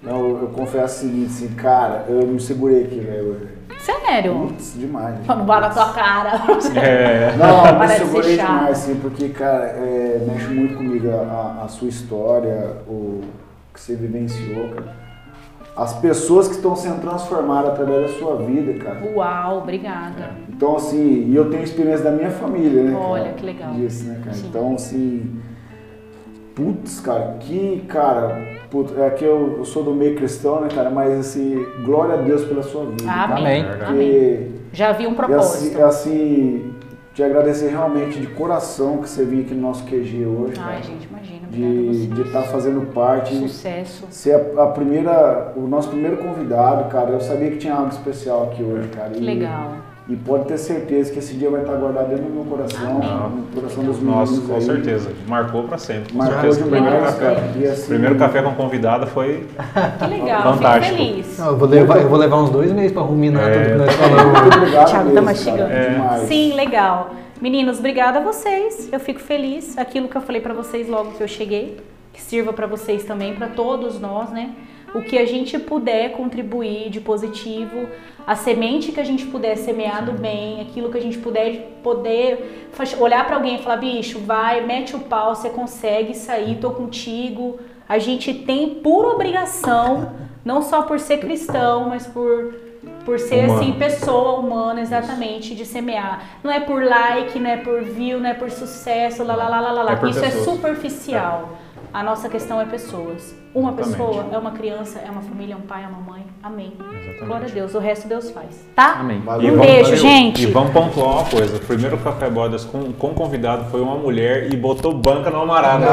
Não, eu, eu confesso o seguinte, assim, cara, eu me segurei aqui, velho. Sério? Putz, demais. Não bora na tua cara. É. Não, me de ser segurei demais, assim, porque, cara, é, mexe muito comigo a, a- a sua história, o que você vivenciou, cara. As pessoas que estão sendo transformadas através da sua vida, cara. Uau, obrigada. Então, assim, e eu tenho experiência da minha família, né? Olha, cara, que legal. Disso, né, cara? Sim. Então, assim, putz, cara, que, cara, putz, é que eu, eu sou do meio cristão, né, cara? Mas, assim, glória a Deus pela sua vida. Amém. Amém. Amém. Já vi um propósito. assim, assim, te agradecer realmente de coração que você vinha aqui no nosso QG hoje, Ai, cara. gente, imagina. De estar tá fazendo parte, Sucesso. ser a, a primeira, o nosso primeiro convidado, cara. Eu sabia que tinha algo especial aqui hoje, cara. Que E- legal. E pode ter certeza que esse dia vai estar guardado dentro do meu coração, Amém. no coração dos meninos Nossa, com aí. certeza. Marcou pra sempre. Com Marcou certeza. O primeiro demais, café, assim, primeiro café com convidada foi. Que legal. Fantástico. Fico feliz. Não, eu, vou levar, eu vou levar uns dois meses pra ruminar É, tudo que nós tá falamos. Muito obrigado Thiago tá mastigando. É. demais. Sim, legal. Meninos, obrigada a vocês. Eu fico feliz. Aquilo que eu falei pra vocês logo que eu cheguei, que sirva pra vocês também, pra todos nós, né? O que a gente puder contribuir de positivo, a semente que a gente puder semear do bem, aquilo que a gente puder poder olhar pra alguém e falar, bicho, vai, mete o pau, você consegue sair, tô contigo. A gente tem por obrigação, não só por ser cristão, mas por por ser Humano. assim pessoa humana exatamente de semear. Não é por like, não é por view, não é por sucesso, lá lá lá lá lá. É Isso é pessoas. superficial. A nossa questão é pessoas. Uma Exatamente. pessoa é uma criança, é uma família, é um pai, é uma mãe. Amém. Exatamente. Glória a Deus. O resto Deus faz, tá? Amém. Valeu. Um vamos- beijo, gente. E vamos pontuar uma coisa: o primeiro café bodas com, com convidado foi uma mulher e botou banca no amarado.